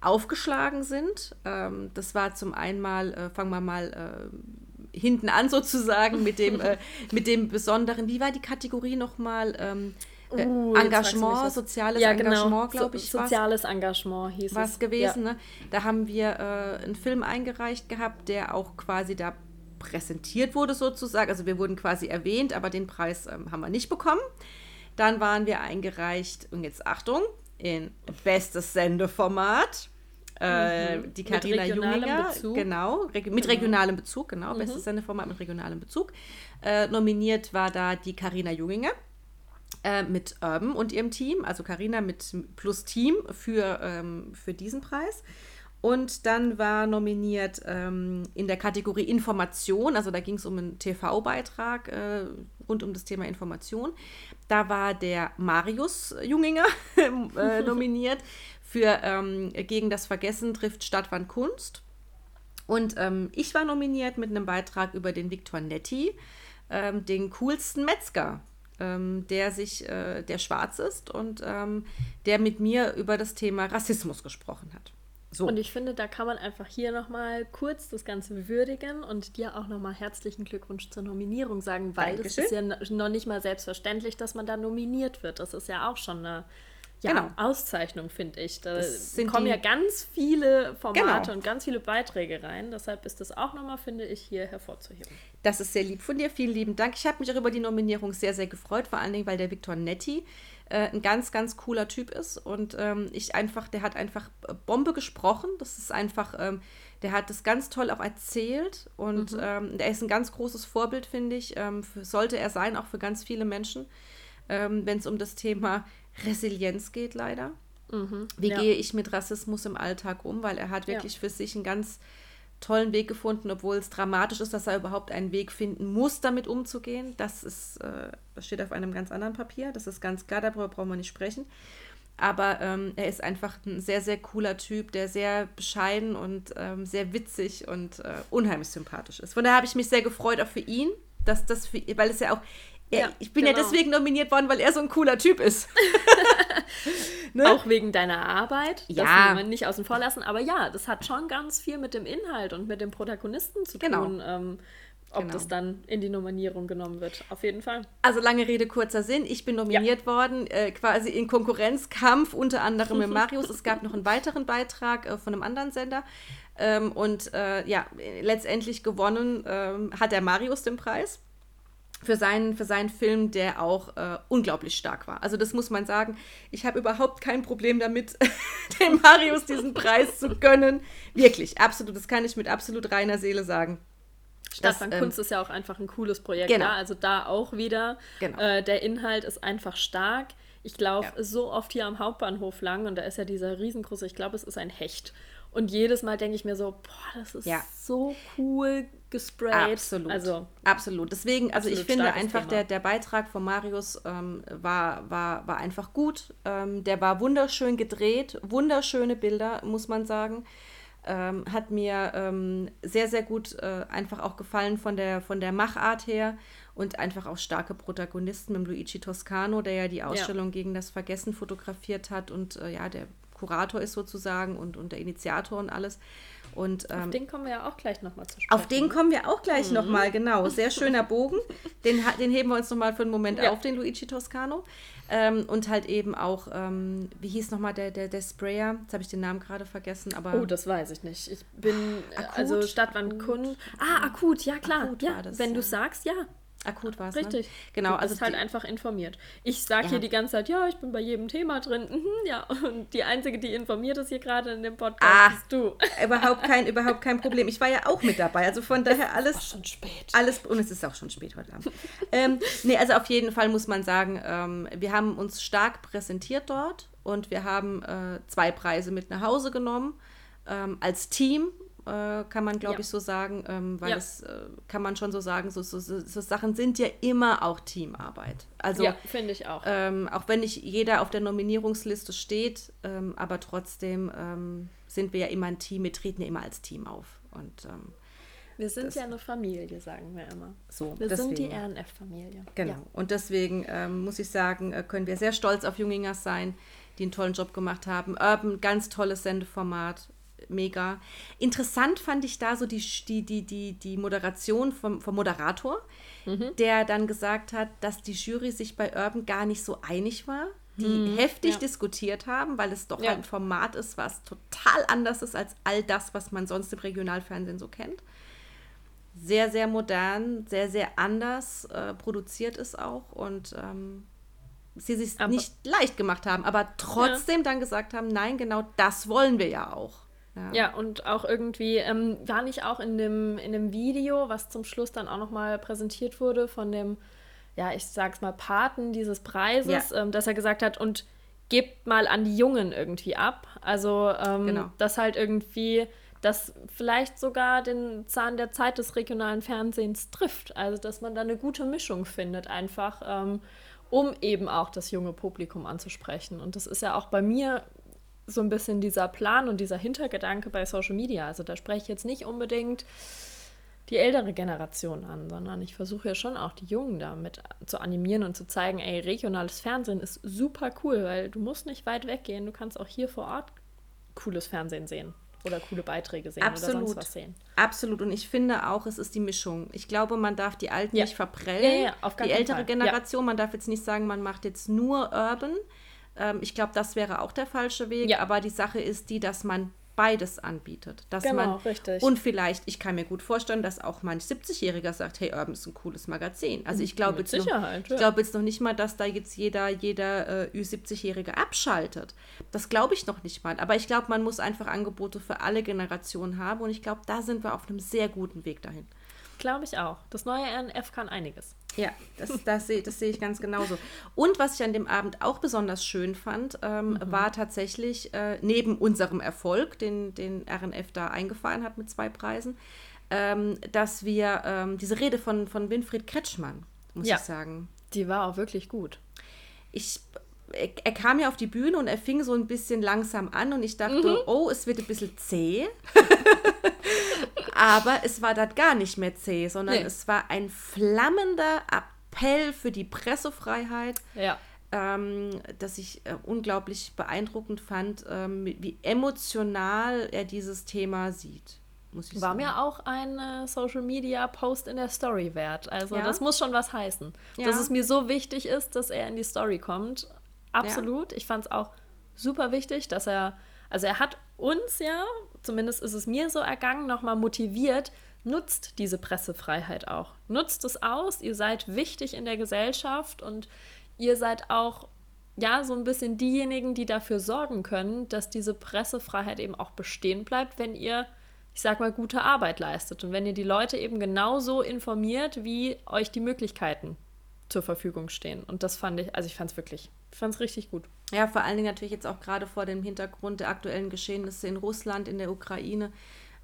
aufgeschlagen sind. Ähm, das war zum einen mal, äh, fangen wir mal äh, hinten an sozusagen mit dem, äh, mit dem Besonderen. Wie war die Kategorie nochmal? Ähm, äh, uh, Engagement, soziales ja, genau. Engagement, glaube ich. So, soziales was, Engagement hieß was es. gewesen. Ja. Ne? Da haben wir äh, einen Film eingereicht gehabt, der auch quasi da präsentiert wurde sozusagen. Also wir wurden quasi erwähnt, aber den Preis ähm, haben wir nicht bekommen. Dann waren wir eingereicht, und jetzt Achtung, in bestes Sendeformat. Äh, mhm. Die Carina Junginger, Bezug. genau, reg mit genau. regionalem Bezug, genau, mhm. bestes Sendeformat mit regionalem Bezug. Äh, nominiert war da die Carina Junginger äh, mit Urban und ihrem Team, also Carina mit plus Team für, ähm, für diesen Preis. Und dann war nominiert ähm, in der Kategorie Information, also da ging es um einen TV-Beitrag äh, rund um das Thema Information. Da war der Marius Junginger äh, nominiert für ähm, Gegen das Vergessen trifft Stadtwand Kunst. Und ähm, ich war nominiert mit einem Beitrag über den Viktor Netti, ähm, den coolsten Metzger, ähm, der sich, äh, der schwarz ist und ähm, der mit mir über das Thema Rassismus gesprochen hat. So. Und ich finde, da kann man einfach hier nochmal kurz das Ganze würdigen und dir auch nochmal herzlichen Glückwunsch zur Nominierung sagen, weil Dankeschön. das ist ja noch nicht mal selbstverständlich, dass man da nominiert wird. Das ist ja auch schon eine ja, genau. Auszeichnung, finde ich. Da kommen ja ganz viele Formate genau. und ganz viele Beiträge rein. Deshalb ist das auch nochmal, finde ich, hier hervorzuheben. Das ist sehr lieb von dir. Vielen lieben Dank. Ich habe mich auch über die Nominierung sehr, sehr gefreut, vor allen Dingen, weil der Viktor Netti äh, ein ganz, ganz cooler Typ ist. Und ähm, ich einfach, der hat einfach Bombe gesprochen. Das ist einfach, ähm, der hat das ganz toll auch erzählt. Und mhm. ähm, der ist ein ganz großes Vorbild, finde ich. Ähm, für, sollte er sein, auch für ganz viele Menschen, ähm, wenn es um das Thema Resilienz geht leider. Mhm, Wie ja. gehe ich mit Rassismus im Alltag um? Weil er hat wirklich ja. für sich einen ganz tollen Weg gefunden, obwohl es dramatisch ist, dass er überhaupt einen Weg finden muss, damit umzugehen. Das ist, äh, das steht auf einem ganz anderen Papier. Das ist ganz klar, darüber brauchen wir nicht sprechen. Aber ähm, er ist einfach ein sehr, sehr cooler Typ, der sehr bescheiden und ähm, sehr witzig und äh, unheimlich sympathisch ist. Von daher habe ich mich sehr gefreut, auch für ihn, dass das für, weil es ja auch, ja, ich bin genau. ja deswegen nominiert worden, weil er so ein cooler Typ ist. ne? Auch wegen deiner Arbeit. Ja. Das will man nicht außen vor lassen. Aber ja, das hat schon ganz viel mit dem Inhalt und mit dem Protagonisten zu genau. tun. Ähm, ob genau. das dann in die Nominierung genommen wird. Auf jeden Fall. Also lange Rede, kurzer Sinn. Ich bin nominiert ja. worden, äh, quasi in Konkurrenzkampf, unter anderem mit Marius. es gab noch einen weiteren Beitrag äh, von einem anderen Sender. Ähm, und äh, ja, letztendlich gewonnen ähm, hat der Marius den Preis. Für seinen, für seinen Film, der auch äh, unglaublich stark war. Also das muss man sagen. Ich habe überhaupt kein Problem damit, dem Marius diesen Preis zu gönnen. Wirklich, absolut. Das kann ich mit absolut reiner Seele sagen. Stadtlandkunst ähm, ist ja auch einfach ein cooles Projekt. Genau. Ja? Also da auch wieder. Genau. Äh, der Inhalt ist einfach stark. Ich laufe ja. so oft hier am Hauptbahnhof lang und da ist ja dieser riesengroße, ich glaube, es ist ein Hecht. Und jedes Mal denke ich mir so, boah, das ist ja. so cool gesprayt. Absolut. Also, absolut. Deswegen, also ich finde einfach, der, der Beitrag von Marius ähm, war, war, war einfach gut. Ähm, der war wunderschön gedreht, wunderschöne Bilder, muss man sagen. Ähm, hat mir ähm, sehr, sehr gut äh, einfach auch gefallen von der, von der Machart her und einfach auch starke Protagonisten mit Luigi Toscano, der ja die Ausstellung ja. gegen das Vergessen fotografiert hat und äh, ja, der Kurator ist sozusagen und, und der Initiator und alles. Und, ähm, auf den kommen wir ja auch gleich nochmal zu sprechen. Auf den ne? kommen wir auch gleich mhm. nochmal, genau. Sehr schöner Bogen. Den, den heben wir uns nochmal für einen Moment ja. auf, den Luigi Toscano. Ähm, und halt eben auch, ähm, wie hieß nochmal der, der, der Sprayer? Jetzt habe ich den Namen gerade vergessen, aber. Oh, das weiß ich nicht. Ich bin, akut, also Stadtwandkund. Ah, akut, ja klar. Akut ja, das, wenn ja. du sagst, ja. Akut war es. Ne? Richtig. Ne? Genau. Du also bist halt einfach informiert. Ich sage ja. hier die ganze Zeit, ja, ich bin bei jedem Thema drin. Mhm, ja. Und die Einzige, die informiert ist hier gerade in dem Podcast, ah, bist du. Überhaupt kein, überhaupt kein Problem. Ich war ja auch mit dabei. Also von daher alles. Es ist schon spät. Alles, und es ist auch schon spät heute Abend. ähm, nee, also auf jeden Fall muss man sagen, ähm, wir haben uns stark präsentiert dort und wir haben äh, zwei Preise mit nach Hause genommen. Ähm, als Team äh, kann man, glaube ja. ich, so sagen, ähm, weil ja. das äh, kann man schon so sagen, so, so, so, so, Sachen sind ja immer auch Teamarbeit. Also, ja, finde ich auch. Ähm, auch wenn nicht jeder auf der Nominierungsliste steht, ähm, aber trotzdem ähm, sind wir ja immer ein Team, wir treten ja immer als Team auf. Und ähm, wir sind das, ja eine Familie, sagen wir immer. So, wir deswegen. sind die RNF-Familie. Genau. Ja. Und deswegen ähm, muss ich sagen, äh, können wir sehr stolz auf Jungingers sein, die einen tollen Job gemacht haben. Urban, ganz tolles Sendeformat mega. Interessant fand ich da so die, die, die, die, die Moderation vom, vom Moderator, mhm. der dann gesagt hat, dass die Jury sich bei Urban gar nicht so einig war, die mhm, heftig ja. diskutiert haben, weil es doch ja. ein Format ist, was total anders ist als all das, was man sonst im Regionalfernsehen so kennt. Sehr, sehr modern, sehr, sehr anders äh, produziert ist auch und ähm, sie sich nicht leicht gemacht haben, aber trotzdem ja. dann gesagt haben, nein, genau das wollen wir ja auch. Ja. ja, und auch irgendwie, ähm, war nicht auch in dem, in dem Video, was zum Schluss dann auch nochmal präsentiert wurde von dem, ja, ich sag's mal, Paten dieses Preises, ja. ähm, dass er gesagt hat, und gebt mal an die Jungen irgendwie ab. Also, ähm, genau. dass halt irgendwie das vielleicht sogar den Zahn der Zeit des regionalen Fernsehens trifft. Also, dass man da eine gute Mischung findet, einfach, ähm, um eben auch das junge Publikum anzusprechen. Und das ist ja auch bei mir so ein bisschen dieser Plan und dieser Hintergedanke bei Social Media. Also da spreche ich jetzt nicht unbedingt die ältere Generation an, sondern ich versuche ja schon auch die Jungen damit zu animieren und zu zeigen, ey, regionales Fernsehen ist super cool, weil du musst nicht weit weggehen, du kannst auch hier vor Ort cooles Fernsehen sehen oder coole Beiträge sehen Absolut. oder sonst was sehen. Absolut. Und ich finde auch, es ist die Mischung. Ich glaube, man darf die Alten ja. nicht verprellen. Ja, ja, die ältere Fall. Generation, man darf jetzt nicht sagen, man macht jetzt nur Urban, ähm, ich glaube, das wäre auch der falsche Weg. Ja. Aber die Sache ist die, dass man beides anbietet. Dass genau, man, richtig. Und vielleicht, ich kann mir gut vorstellen, dass auch manch 70-Jähriger sagt, hey, Urban ist ein cooles Magazin. Also ich glaube jetzt, noch, ja. glaub jetzt noch nicht mal, dass da jetzt jeder, jeder äh, Ü70-Jährige abschaltet. Das glaube ich noch nicht mal. Aber ich glaube, man muss einfach Angebote für alle Generationen haben. Und ich glaube, da sind wir auf einem sehr guten Weg dahin. Glaube ich auch. Das neue RNF kann einiges. Ja, das, das sehe das seh ich ganz genauso. Und was ich an dem Abend auch besonders schön fand, ähm, mhm. war tatsächlich äh, neben unserem Erfolg, den, den RNF da eingefahren hat mit zwei Preisen, ähm, dass wir ähm, diese Rede von, von Winfried Kretschmann, muss ja, ich sagen. Die war auch wirklich gut. Ich er, er, kam ja auf die Bühne und er fing so ein bisschen langsam an und ich dachte, mhm. oh, es wird ein bisschen zäh. Aber es war das gar nicht mehr zäh, sondern nee. es war ein flammender Appell für die Pressefreiheit. Ja. Ähm, das ich äh, unglaublich beeindruckend fand, ähm, wie emotional er dieses Thema sieht. Muss ich War sagen. mir auch ein äh, Social Media Post in der Story wert. Also ja? das muss schon was heißen. Ja. Dass es mir so wichtig ist, dass er in die Story kommt. Absolut. Ja. Ich fand es auch super wichtig, dass er, also er hat uns ja, zumindest ist es mir so ergangen, nochmal motiviert, nutzt diese Pressefreiheit auch. Nutzt es aus, ihr seid wichtig in der Gesellschaft und ihr seid auch ja so ein bisschen diejenigen, die dafür sorgen können, dass diese Pressefreiheit eben auch bestehen bleibt, wenn ihr, ich sag mal, gute Arbeit leistet und wenn ihr die Leute eben genauso informiert, wie euch die Möglichkeiten zur Verfügung stehen. Und das fand ich, also ich fand es wirklich, ich fand es richtig gut. Ja, vor allen Dingen natürlich jetzt auch gerade vor dem Hintergrund der aktuellen Geschehnisse in Russland, in der Ukraine.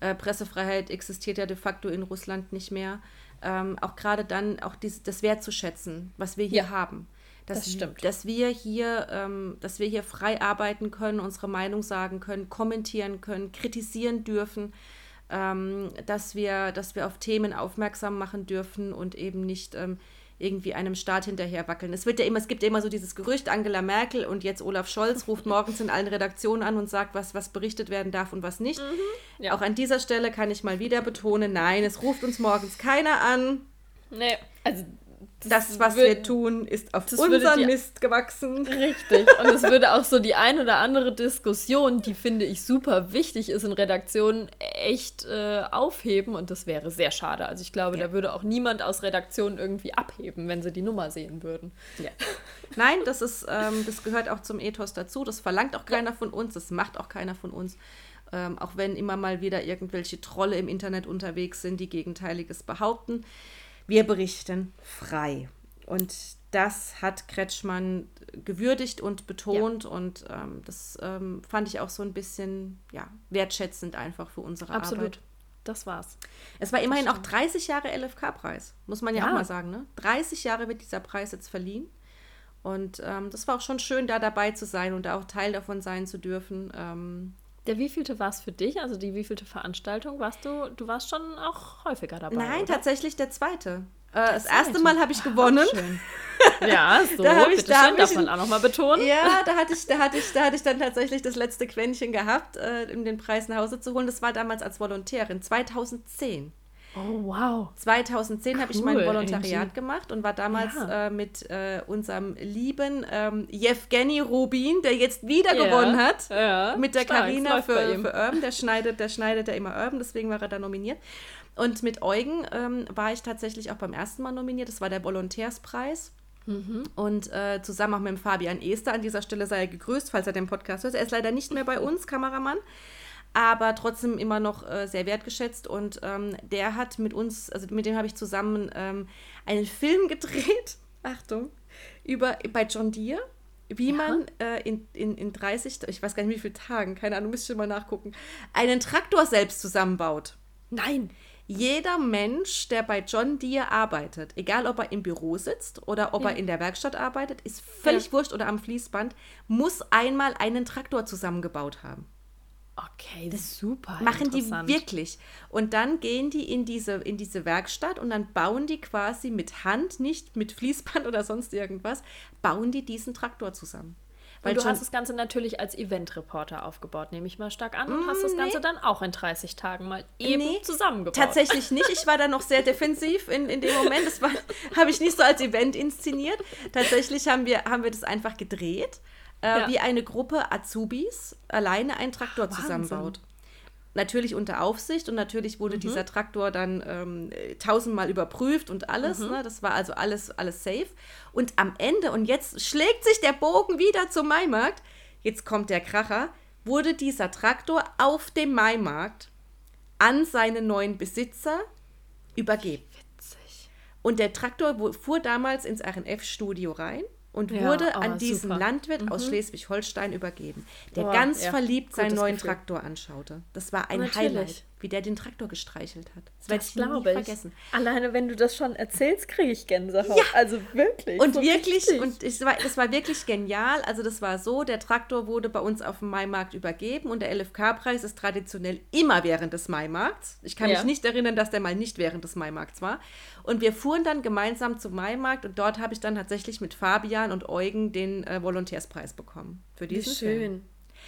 Äh, Pressefreiheit existiert ja de facto in Russland nicht mehr. Ähm, auch gerade dann auch dies, das wertzuschätzen, was wir hier ja, haben. Dass, das stimmt. Dass wir hier, ähm, dass wir hier frei arbeiten können, unsere Meinung sagen können, kommentieren können, kritisieren dürfen, ähm, dass wir, dass wir auf Themen aufmerksam machen dürfen und eben nicht ähm, irgendwie einem Staat hinterher wackeln. Es wird ja immer, es gibt ja immer so dieses Gerücht, Angela Merkel und jetzt Olaf Scholz ruft morgens in allen Redaktionen an und sagt, was, was berichtet werden darf und was nicht. Mhm, ja. Auch an dieser Stelle kann ich mal wieder betonen, nein, es ruft uns morgens keiner an. Nee, also das, was wir tun, ist auf unseren Mist gewachsen. Richtig. Und es würde auch so die ein oder andere Diskussion, die finde ich super wichtig ist in Redaktionen, echt äh, aufheben. Und das wäre sehr schade. Also ich glaube, ja. da würde auch niemand aus Redaktionen irgendwie abheben, wenn sie die Nummer sehen würden. Ja. Nein, das ist, ähm, das gehört auch zum Ethos dazu. Das verlangt auch keiner von uns, das macht auch keiner von uns. Ähm, auch wenn immer mal wieder irgendwelche Trolle im Internet unterwegs sind, die Gegenteiliges behaupten. Wir berichten frei. Und das hat Kretschmann gewürdigt und betont ja. und ähm, das ähm, fand ich auch so ein bisschen ja, wertschätzend einfach für unsere Absolut. Arbeit. Das war's. Es war immerhin auch 30 Jahre LFK-Preis, muss man ja, ja, auch mal sagen. Ne? 30 Jahre wird dieser Preis jetzt verliehen. Und ähm, das war auch schon schön, da dabei zu sein und da auch Teil davon sein zu dürfen. Der wievielte war es für dich? Also die wievielte Veranstaltung? Warst du, du warst schon auch häufiger dabei? Nein, oder? tatsächlich der zweite. Äh, das erste Mal habe ich gewonnen. Ach, ja, so, da bitte ich, da schön, darf man auch nochmal betonen. Ja, da hatte, ich, da, hatte ich, da hatte ich dann tatsächlich das letzte Quäntchen gehabt, äh, um den Preis nach Hause zu holen. Das war damals als Volontärin, 2010. Oh, wow. 2010 cool, habe ich mein Volontariat Angie. gemacht und war damals ja. äh, mit äh, unserem lieben ähm, Jewgeni Rubin, der jetzt wieder ja. gewonnen hat, ja. mit der Karina für, für Urban. Der schneidet, der schneidet ja immer Urban, deswegen war er da nominiert. Und mit Eugen ähm, war ich tatsächlich auch beim ersten Mal nominiert. Das war der Volontärspreis. Mhm. Und äh, zusammen auch mit dem Fabian Ester, an dieser Stelle sei er gegrüßt, falls er den Podcast hört. Er ist leider nicht mehr bei uns, Kameramann aber trotzdem immer noch äh, sehr wertgeschätzt. Und ähm, der hat mit uns, also mit dem habe ich zusammen ähm, einen Film gedreht, Achtung, über, bei John Deere, wie ja. man äh, in, in, in 30, ich weiß gar nicht wie viele Tagen, keine Ahnung, müsste ich mal nachgucken, einen Traktor selbst zusammenbaut. Nein, jeder Mensch, der bei John Deere arbeitet, egal ob er im Büro sitzt oder ob ja. er in der Werkstatt arbeitet, ist völlig ja. wurscht oder am Fließband, muss einmal einen Traktor zusammengebaut haben. Okay, das ist super. Machen die wirklich. Und dann gehen die in diese, in diese Werkstatt und dann bauen die quasi mit Hand, nicht mit Fließband oder sonst irgendwas, bauen die diesen Traktor zusammen. Weil und du hast das Ganze natürlich als Event-Reporter aufgebaut, nehme ich mal stark an, und mm, hast das Ganze dann auch in 30 Tagen mal eben nee, zusammengebaut. Tatsächlich nicht. Ich war da noch sehr defensiv in, in dem Moment. Das habe ich nicht so als Event inszeniert. Tatsächlich haben wir, haben wir das einfach gedreht äh, ja. wie eine Gruppe Azubis alleine einen Traktor Ach, zusammenbaut. Natürlich unter Aufsicht und natürlich wurde mhm. dieser Traktor dann ähm, tausendmal überprüft und alles. Mhm. Ne? Das war also alles, alles safe. Und am Ende, und jetzt schlägt sich der Bogen wieder zum Maimarkt, jetzt kommt der Kracher, wurde dieser Traktor auf dem Maimarkt an seinen neuen Besitzer übergeben. Witzig. Und der Traktor fuhr damals ins RNF-Studio rein und ja, wurde oh, an diesen super. Landwirt mhm. aus Schleswig-Holstein übergeben, der oh, ganz ja. verliebt seinen neuen Gefühl. Traktor anschaute. Das war ein Natürlich. Highlight, wie der den Traktor gestreichelt hat. Das, werde ich nie vergessen. Alleine, wenn du das schon erzählst, kriege ich Gänsehaut. Ja. Also wirklich. Und so wirklich, richtig. und es war, das war wirklich genial. Also das war so, der Traktor wurde bei uns auf dem Maimarkt übergeben und der LFK-Preis ist traditionell immer während des Maimarkts. Ich kann mich nicht erinnern, dass der mal nicht während des Maimarkts war. Und wir fuhren dann gemeinsam zum Maimarkt und dort habe ich dann tatsächlich mit Fabian und Eugen den äh, Volontärspreis bekommen. Für diesen Wie schön. Film.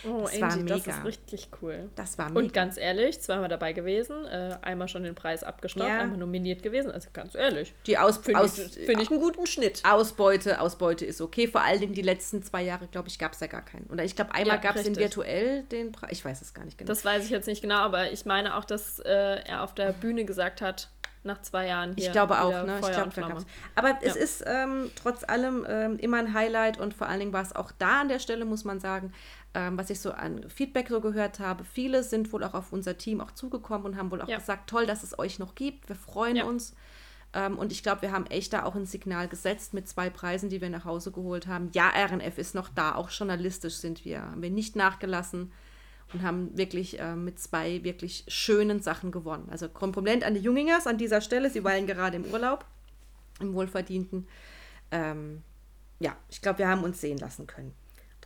Oh, das Angie, war mega. das ist richtig cool. Das war mega. Und ganz ehrlich, zweimal dabei gewesen, äh, einmal schon den Preis abgestaubt, Ja. einmal nominiert gewesen. Also ganz ehrlich, die Aus, finde Aus, ich, find ich einen guten Schnitt. Ausbeute, Ausbeute ist okay. Vor allen Dingen die letzten zwei Jahre, glaube ich, gab es ja gar keinen. Oder ich glaube, einmal Ja, gab es den virtuell den Preis. Ich weiß es gar nicht genau. Das weiß ich jetzt nicht genau, aber ich meine auch, dass äh, er auf der Bühne gesagt hat, nach zwei Jahren hier Ich glaube auch, ne? Ich glaube, da gab's. Aber es Ja. ist ähm, trotz allem ähm, immer ein Highlight und vor allen Dingen war es auch da an der Stelle, muss man sagen, ähm, was ich so an Feedback so gehört habe. Viele sind wohl auch auf unser Team auch zugekommen und haben wohl auch Ja. gesagt, toll, dass es euch noch gibt. Wir freuen Ja. uns. Ähm, und ich glaube, wir haben echt da auch ein Signal gesetzt mit zwei Preisen, die wir nach Hause geholt haben. Ja, RNF ist noch da, auch journalistisch sind wir, haben wir nicht nachgelassen und haben wirklich äh, mit zwei wirklich schönen Sachen gewonnen. Also Kompliment an die Jungingers an dieser Stelle. Sie weilen gerade im Urlaub, im Wohlverdienten. Ähm, ja, ich glaube, wir haben uns sehen lassen können.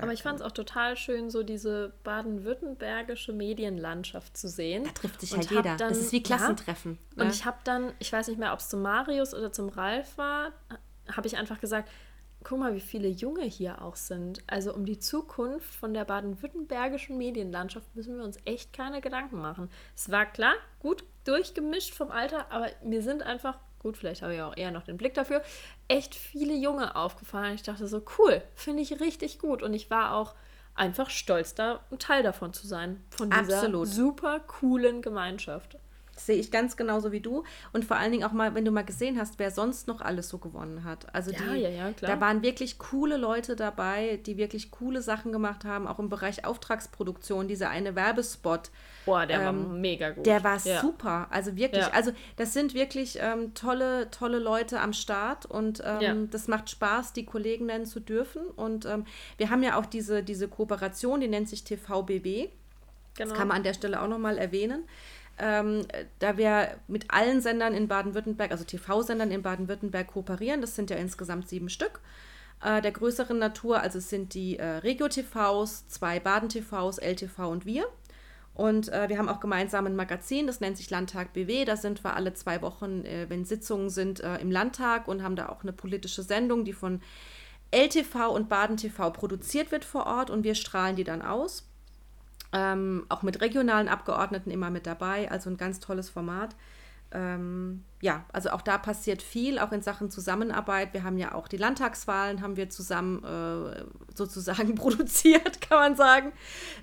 Aber ich fand es auch total schön, so diese baden-württembergische Medienlandschaft zu sehen. Da trifft sich halt jeder. Dann, das ist wie Ja, Klassentreffen. ne? Und ich habe dann, ich weiß nicht mehr, ob es zum Marius oder zum Ralf war, habe ich einfach gesagt, guck mal, wie viele Junge hier auch sind. Also um die Zukunft von der baden-württembergischen Medienlandschaft müssen wir uns echt keine Gedanken machen. Es war klar, gut durchgemischt vom Alter, aber mir sind einfach, gut, vielleicht habe ich auch eher noch den Blick dafür, echt viele Junge aufgefallen. Ich dachte so, cool, finde ich richtig gut. Und ich war auch einfach stolz, da ein Teil davon zu sein. Von dieser Absolut. super coolen Gemeinschaft. Sehe ich ganz genauso wie du. Und vor allen Dingen auch mal, wenn du mal gesehen hast, wer sonst noch alles so gewonnen hat. Also Ja, die, ja, ja, da waren wirklich coole Leute dabei, die wirklich coole Sachen gemacht haben, auch im Bereich Auftragsproduktion. Dieser eine Werbespot, Boah, der war Ähm, mega gut. der war super. Also wirklich, also das sind wirklich ähm, tolle, tolle Leute am Start und ähm, das macht Spaß, die Kollegen nennen zu dürfen. Und ähm, wir haben ja auch diese, diese Kooperation, die nennt sich TVBB. Genau. Das kann man an der Stelle auch nochmal erwähnen. Ähm, da wir mit allen Sendern in Baden-Württemberg, also TV-Sendern in Baden-Württemberg kooperieren, das sind ja insgesamt sieben Stück, äh, der größeren Natur, also es sind die äh, Regio-TVs, zwei Baden-TVs, LTV und wir. Und äh, wir haben auch gemeinsam ein Magazin, das nennt sich Landtag BW. Da sind wir alle zwei Wochen, äh, wenn Sitzungen sind, äh, im Landtag und haben da auch eine politische Sendung, die von LTV und Baden TV produziert wird vor Ort und wir strahlen die dann aus. Ähm, auch mit regionalen Abgeordneten immer mit dabei, also ein ganz tolles Format. Ähm, ja, also auch da passiert viel, auch in Sachen Zusammenarbeit. Wir haben ja auch die Landtagswahlen, haben wir zusammen äh, sozusagen produziert, kann man sagen.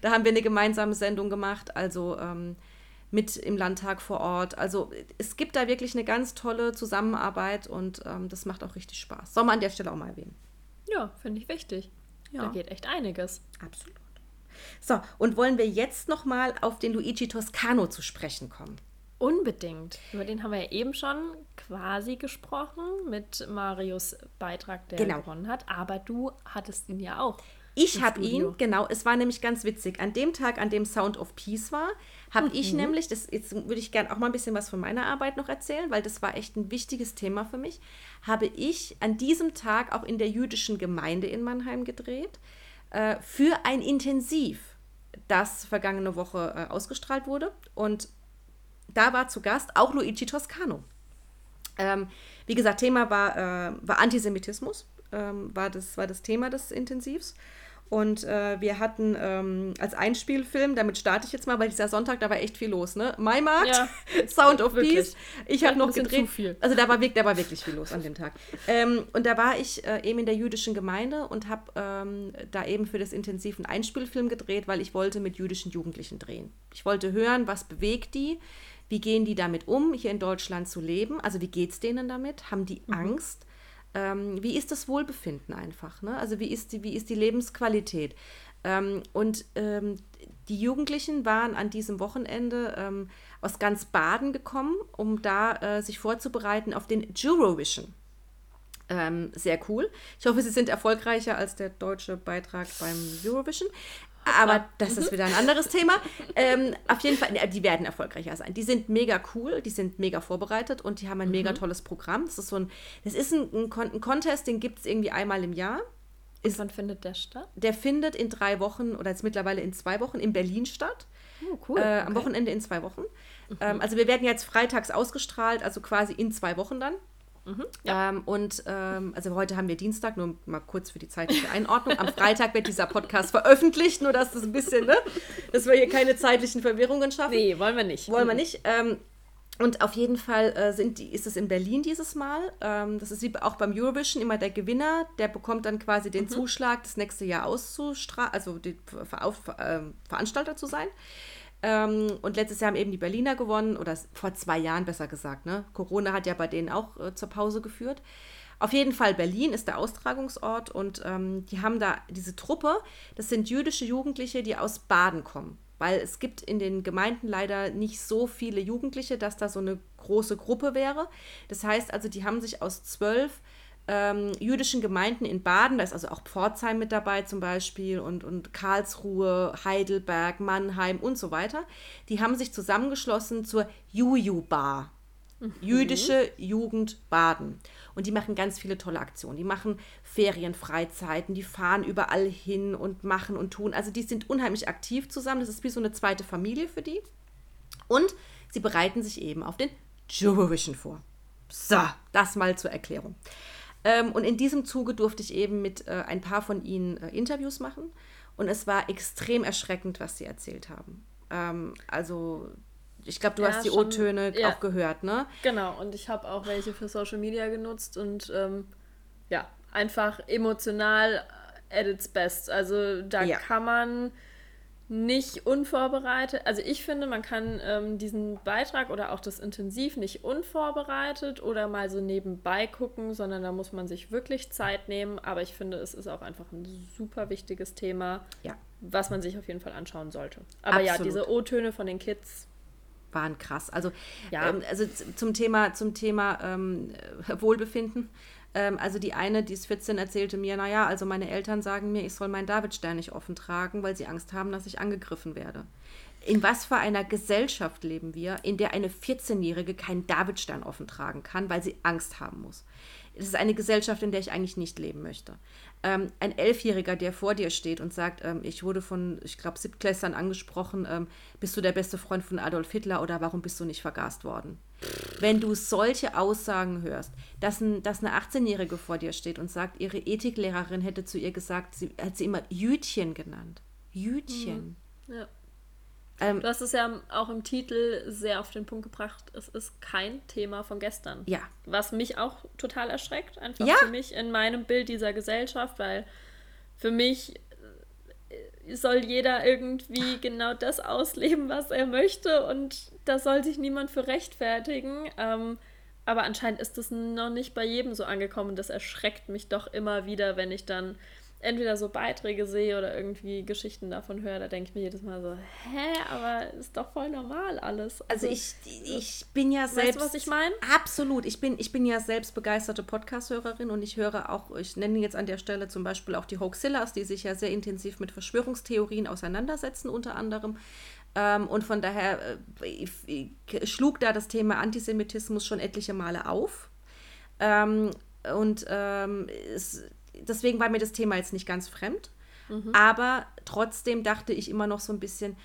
Da haben wir eine gemeinsame Sendung gemacht, also ähm, mit im Landtag vor Ort. Also es gibt da wirklich eine ganz tolle Zusammenarbeit und ähm, das macht auch richtig Spaß. Soll man an der Stelle auch mal erwähnen. Ja, finde ich wichtig. Ja. Da geht echt einiges. Absolut. So, und wollen wir jetzt noch mal auf den Luigi Toscano zu sprechen kommen? Unbedingt. Über den haben wir ja eben schon quasi gesprochen mit Marius Beitrag, der Genau. gewonnen hat. Aber du hattest ihn ja auch. Ich habe ihn, genau, es war nämlich ganz witzig. An dem Tag, an dem Sound of Peace war, habe ich Mhm. nämlich, das, jetzt würde ich gerne auch mal ein bisschen was von meiner Arbeit noch erzählen, weil das war echt ein wichtiges Thema für mich, habe ich an diesem Tag auch in der jüdischen Gemeinde in Mannheim gedreht, äh, für ein Intensiv, das vergangene Woche äh, ausgestrahlt wurde. Und da war zu Gast auch Luigi Toscano. Ähm, wie gesagt, Thema war, äh, war Antisemitismus, ähm, war, das, war das Thema des Intensivs. Und äh, wir hatten ähm, als Einspielfilm, damit starte ich jetzt mal, weil dieser Sonntag, da war echt viel los, ne? Maimarkt, Ja, Sound of wirklich. Peace. Ich habe noch gedreht. Also da war, da war wirklich viel los an dem Tag. Ähm, und da war ich äh, eben in der jüdischen Gemeinde und habe ähm, da eben für das Intensiv einen Einspielfilm gedreht, weil ich wollte mit jüdischen Jugendlichen drehen. Ich wollte hören, was bewegt die, wie gehen die damit um, hier in Deutschland zu leben. Also wie geht es denen damit? Haben die Angst? Ähm, wie ist das Wohlbefinden einfach? Ne? Also wie ist die, wie ist die Lebensqualität? Ähm, und ähm, die Jugendlichen waren an diesem Wochenende ähm, aus ganz Baden gekommen, um da äh, sich vorzubereiten auf den Eurovision. Ähm, sehr cool. Ich hoffe, sie sind erfolgreicher als der deutsche Beitrag beim Eurovision. Aber das ist wieder ein anderes Thema. Ähm, auf jeden Fall, die werden erfolgreicher sein. Die sind mega cool, die sind mega vorbereitet und die haben ein mega tolles Programm. Das ist so ein, das ist ein, ein, ein Contest, den gibt es irgendwie einmal im Jahr. Und wann findet der statt? Der findet in drei Wochen oder jetzt mittlerweile in zwei Wochen in Berlin statt. Oh, cool. Äh, Am Wochenende in zwei Wochen. Ähm, also wir werden jetzt freitags ausgestrahlt, also quasi in zwei Wochen dann. Mhm, ja. ähm, und ähm, also heute haben wir Dienstag, nur mal kurz für die zeitliche Einordnung. Am Freitag wird dieser Podcast veröffentlicht, nur dass das ein bisschen, ne, dass wir hier keine zeitlichen Verwirrungen schaffen. Nee, wollen wir nicht. Wollen wir nicht. Ähm, und auf jeden Fall äh, sind die, ist es in Berlin dieses Mal. Ähm, das ist wie auch beim Eurovision immer der Gewinner, der bekommt dann quasi den mhm. Zuschlag, das nächste Jahr auszustrahlen, also die Ver Ver äh, Veranstalter zu sein. Ähm, und letztes Jahr haben eben die Berliner gewonnen, oder vor zwei Jahren besser gesagt. Ne? Corona hat ja bei denen auch äh, zur Pause geführt. Auf jeden Fall Berlin ist der Austragungsort und ähm, die haben da diese Truppe, das sind jüdische Jugendliche, die aus Baden kommen. Weil es gibt in den Gemeinden leider nicht so viele Jugendliche, dass da so eine große Gruppe wäre. Das heißt also, die haben sich aus zwölf ähm, jüdischen Gemeinden in Baden, da ist also auch Pforzheim mit dabei zum Beispiel und, und Karlsruhe, Heidelberg, Mannheim und so weiter, die haben sich zusammengeschlossen zur Juju-Bar. Mhm. Jüdische Jugend Baden. Und die machen ganz viele tolle Aktionen. Die machen Ferienfreizeiten, die fahren überall hin und machen und tun. Also die sind unheimlich aktiv zusammen. Das ist wie so eine zweite Familie für die. Und sie bereiten sich eben auf den Eurovision vor. So, das mal zur Erklärung. Ähm, und in diesem Zuge durfte ich eben mit äh, ein paar von ihnen äh, Interviews machen. Und es war extrem erschreckend, was sie erzählt haben. Ähm, also, ich glaube, du ja, hast die O-Töne ja. auch gehört, ne? Genau, und ich habe auch welche für Social Media genutzt und ähm, ja, einfach emotional at its best. Also, da ja. kann man nicht unvorbereitet. Also ich finde, man kann ähm, diesen Beitrag oder auch das Intensiv nicht unvorbereitet oder mal so nebenbei gucken, sondern da muss man sich wirklich Zeit nehmen. Aber ich finde, es ist auch einfach ein super wichtiges Thema, ja. was man sich auf jeden Fall anschauen sollte. Aber Absolut. ja, diese O-Töne von den Kids waren krass. Also, ja. Ähm, also zum Thema, zum Thema ähm, Wohlbefinden ähm, also die eine, die ist 14, erzählte mir, naja, also meine Eltern sagen mir, ich soll meinen Davidstern nicht offen tragen, weil sie Angst haben, dass ich angegriffen werde. In was für einer Gesellschaft leben wir, in der eine 14-Jährige keinen Davidstern offen tragen kann, weil sie Angst haben muss? Es ist eine Gesellschaft, in der ich eigentlich nicht leben möchte. Ähm, ein Elfjähriger, der vor dir steht und sagt, ähm, ich wurde von, ich glaube, Siebtklässlern angesprochen, ähm, bist du der beste Freund von Adolf Hitler oder warum bist du nicht vergast worden? Wenn du solche Aussagen hörst, dass, ein, dass eine 18-Jährige vor dir steht und sagt, ihre Ethiklehrerin hätte zu ihr gesagt, sie hat sie immer Jütchen genannt. Jütchen. Mhm. Ja. Ähm, du hast es ja auch im Titel sehr auf den Punkt gebracht, es ist kein Thema von gestern. Ja. Was mich auch total erschreckt, einfach ja. für mich in meinem Bild dieser Gesellschaft, weil für mich soll jeder irgendwie genau das ausleben, was er möchte und da soll sich niemand für rechtfertigen. Ähm, aber anscheinend ist das noch nicht bei jedem so angekommen. Das erschreckt mich doch immer wieder, wenn ich dann entweder so Beiträge sehe oder irgendwie Geschichten davon höre, da denke ich mir jedes Mal so, hä, aber ist doch voll normal alles. Also, also ich, ich bin ja selbst. Weißt du, was ich meine? Absolut. Ich bin, ich bin ja selbst begeisterte Podcast-Hörerin und ich höre auch, ich nenne jetzt an der Stelle zum Beispiel auch die Hoaxillas, die sich ja sehr intensiv mit Verschwörungstheorien auseinandersetzen, unter anderem. Ähm, und von daher äh, schlug da das Thema Antisemitismus schon etliche Male auf. Ähm, und ähm, es deswegen war mir das Thema jetzt nicht ganz fremd. Mhm. Aber trotzdem dachte ich immer noch so ein bisschen,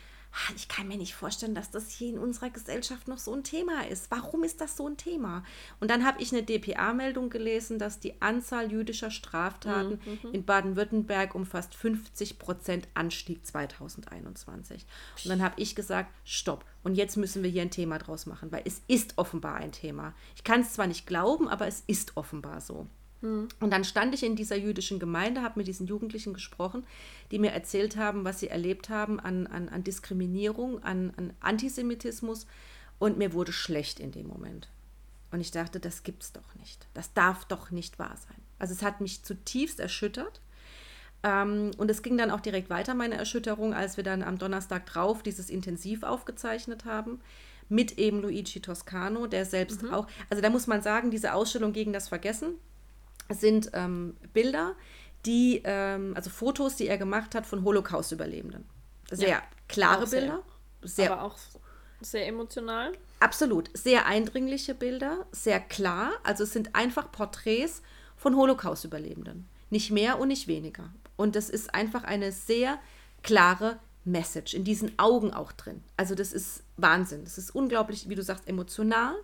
ich kann mir nicht vorstellen, dass das hier in unserer Gesellschaft noch so ein Thema ist. Warum ist das so ein Thema? Und dann habe ich eine DPA-Meldung gelesen, dass die Anzahl jüdischer Straftaten mhm. in Baden-Württemberg um fast 50 Prozent anstieg 2021. Und dann habe ich gesagt, stopp. Und jetzt müssen wir hier ein Thema draus machen, weil es ist offenbar ein Thema. Ich kann es zwar nicht glauben, aber es ist offenbar so. Und dann stand ich in dieser jüdischen Gemeinde, habe mit diesen Jugendlichen gesprochen, die mir erzählt haben, was sie erlebt haben an, an, an Diskriminierung, an, an Antisemitismus. Und mir wurde schlecht in dem Moment. Und ich dachte, das gibt's doch nicht. Das darf doch nicht wahr sein. Also es hat mich zutiefst erschüttert. Ähm, und es ging dann auch direkt weiter, meine Erschütterung, als wir dann am Donnerstag drauf dieses Intensiv aufgezeichnet haben. Mit eben Luigi Toscano, der selbst mhm. auch, also da muss man sagen, diese Ausstellung gegen das Vergessen, sind ähm, Bilder, die, ähm, also Fotos, die er gemacht hat von Holocaust-Überlebenden. Sehr ja, klare sehr, Bilder. Sehr, aber auch sehr emotional. Absolut. Sehr eindringliche Bilder, sehr klar. Also es sind einfach Porträts von Holocaust-Überlebenden. Nicht mehr und nicht weniger. Und das ist einfach eine sehr klare Message, in diesen Augen auch drin. Also das ist Wahnsinn. Das ist unglaublich, wie du sagst, emotional.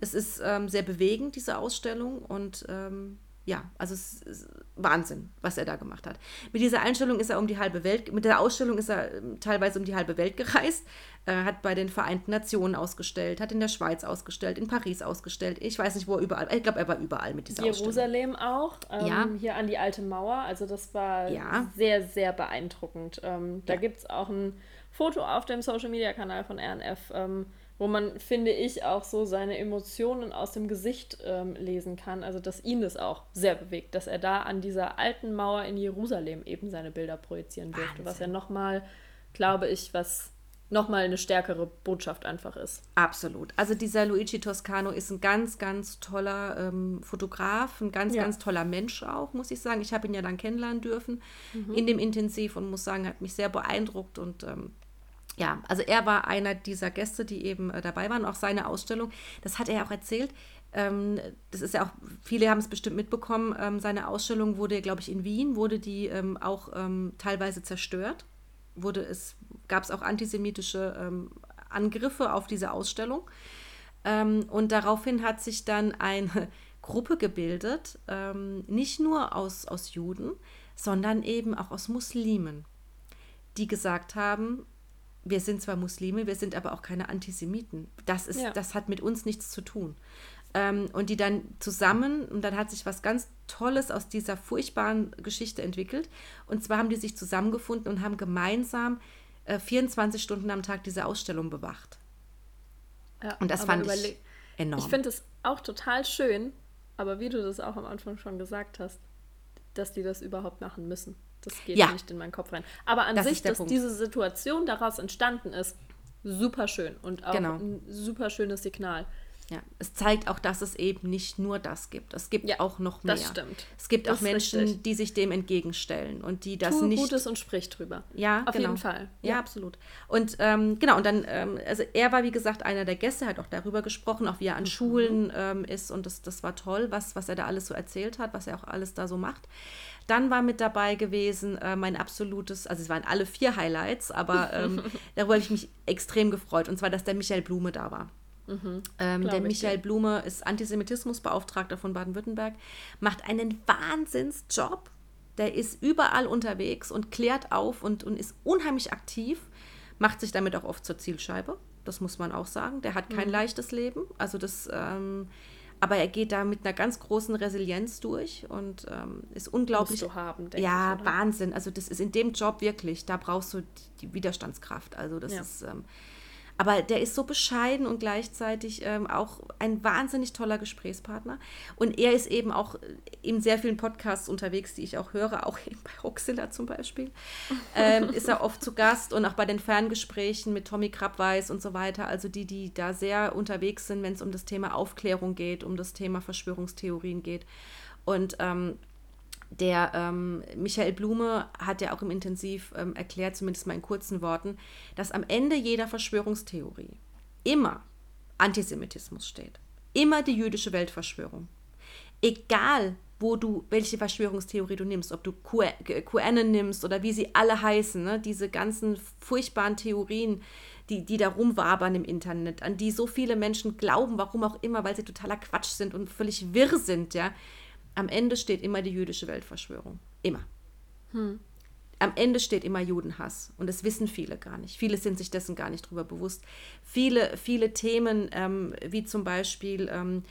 Es ist ähm, sehr bewegend, diese Ausstellung. Und ähm, ja, also es ist Wahnsinn, was er da gemacht hat. Mit dieser Einstellung ist er um die halbe Welt, mit der Ausstellung ist er ähm, teilweise um die halbe Welt gereist, äh, hat bei den Vereinten Nationen ausgestellt, hat in der Schweiz ausgestellt, in Paris ausgestellt. Ich weiß nicht, wo er überall, ich glaube, er war überall mit dieser Jerusalem Ausstellung. auch, ähm, ja. hier an die alte Mauer. Also das war ja. sehr, sehr beeindruckend. Ähm, da ja. gibt es auch ein Foto auf dem Social-Media-Kanal von RNF, ähm, wo man, finde ich, auch so seine Emotionen aus dem Gesicht ähm, lesen kann. Also, dass ihn das auch sehr bewegt, dass er da an dieser alten Mauer in Jerusalem eben seine Bilder projizieren durfte, was ja nochmal, glaube ich, was nochmal eine stärkere Botschaft einfach ist. Absolut. Also dieser Luigi Toscano ist ein ganz, ganz toller ähm, Fotograf, ein ganz, ja. ganz toller Mensch auch, muss ich sagen. Ich habe ihn ja dann kennenlernen dürfen mhm. in dem Intensiv und muss sagen, hat mich sehr beeindruckt und ähm, ja, also er war einer dieser Gäste, die eben äh, dabei waren, auch seine Ausstellung. Das hat er auch erzählt. Ähm, das ist ja auch, viele haben es bestimmt mitbekommen, ähm, seine Ausstellung wurde, glaube ich, in Wien, wurde die ähm, auch teilweise zerstört. Wurde es, gab es auch antisemitische Angriffe auf diese Ausstellung. Und daraufhin hat sich dann eine Gruppe gebildet, nicht nur aus, aus Juden, sondern eben auch aus Muslimen, die gesagt haben, wir sind zwar Muslime, wir sind aber auch keine Antisemiten. Das, ist, ja. das hat mit uns nichts zu tun. Ähm, und die dann zusammen, und dann hat sich was ganz Tolles aus dieser furchtbaren Geschichte entwickelt. Und zwar haben die sich zusammengefunden und haben gemeinsam äh, 24 Stunden am Tag diese Ausstellung bewacht. Ja, und das fand ich enorm. Ich finde es auch total schön, aber wie du das auch am Anfang schon gesagt hast, dass die das überhaupt machen müssen. Das geht ja. nicht in meinen Kopf rein. Aber an das sich, dass Punkt. diese Situation daraus entstanden ist, super schön und auch genau. ein super schönes Signal. Ja, es zeigt auch, dass es eben nicht nur das gibt. Es gibt ja, auch noch mehr. Das stimmt. Es gibt das auch Menschen, richtig. die sich dem entgegenstellen und die das Tue nicht. Gutes und sprich drüber. Ja, auf genau. jeden Fall. Ja, ja absolut. Und ähm, genau, und dann, ähm, also er war wie gesagt einer der Gäste, hat auch darüber gesprochen, auch wie er an mhm. Schulen ähm, ist und das, das war toll, was, was er da alles so erzählt hat, was er auch alles da so macht. Dann war mit dabei gewesen äh, mein absolutes, also es waren alle vier Highlights, aber ähm, darüber habe ich mich extrem gefreut. Und zwar, dass der Michael Blume da war. Mhm, ähm, der Michael Blume ist Antisemitismusbeauftragter von Baden-Württemberg, macht einen Wahnsinnsjob. Der ist überall unterwegs und klärt auf und, und ist unheimlich aktiv, macht sich damit auch oft zur Zielscheibe. Das muss man auch sagen. Der hat kein mhm. leichtes Leben. Also das ähm, aber er geht da mit einer ganz großen Resilienz durch und ähm, ist unglaublich. Musst du haben, ja, ich, Wahnsinn. Also das ist in dem Job wirklich, da brauchst du die Widerstandskraft. Also das ja. ist ähm, aber der ist so bescheiden und gleichzeitig ähm, auch ein wahnsinnig toller Gesprächspartner. Und er ist eben auch in sehr vielen Podcasts unterwegs, die ich auch höre, auch bei Hoxilla zum Beispiel. Ähm, ist er oft zu Gast und auch bei den Ferngesprächen mit Tommy Krabweis und so weiter. Also die, die da sehr unterwegs sind, wenn es um das Thema Aufklärung geht, um das Thema Verschwörungstheorien geht. Und ähm, der ähm, Michael Blume hat ja auch im Intensiv ähm, erklärt, zumindest mal in kurzen Worten, dass am Ende jeder Verschwörungstheorie immer Antisemitismus steht. Immer die jüdische Weltverschwörung. Egal, wo du, welche Verschwörungstheorie du nimmst, ob du QAnon nimmst oder wie sie alle heißen, ne? diese ganzen furchtbaren Theorien, die, die da rumwabern im Internet, an die so viele Menschen glauben, warum auch immer, weil sie totaler Quatsch sind und völlig wirr sind, ja am Ende steht immer die jüdische Weltverschwörung. Immer. Hm. Am Ende steht immer Judenhass. Und das wissen viele gar nicht. Viele sind sich dessen gar nicht drüber bewusst. Viele, viele Themen, ähm, wie zum Beispiel, ähm,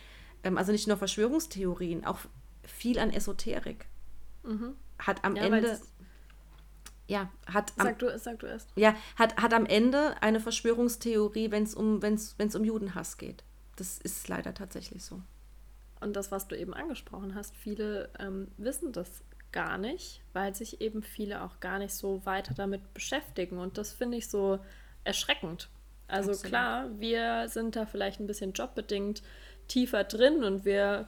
ähm, also nicht nur Verschwörungstheorien, auch viel an Esoterik. Mhm. Hat am ja, Ende. Ja, hat am, sag, du, sag du erst. Ja, hat, hat am Ende eine Verschwörungstheorie, wenn es um, wenn's, wenn's um Judenhass geht. Das ist leider tatsächlich so. Und das, was du eben angesprochen hast, viele ähm, wissen das gar nicht, weil sich eben viele auch gar nicht so weiter damit beschäftigen. Und das finde ich so erschreckend. Also Absolut. klar, wir sind da vielleicht ein bisschen jobbedingt tiefer drin und wir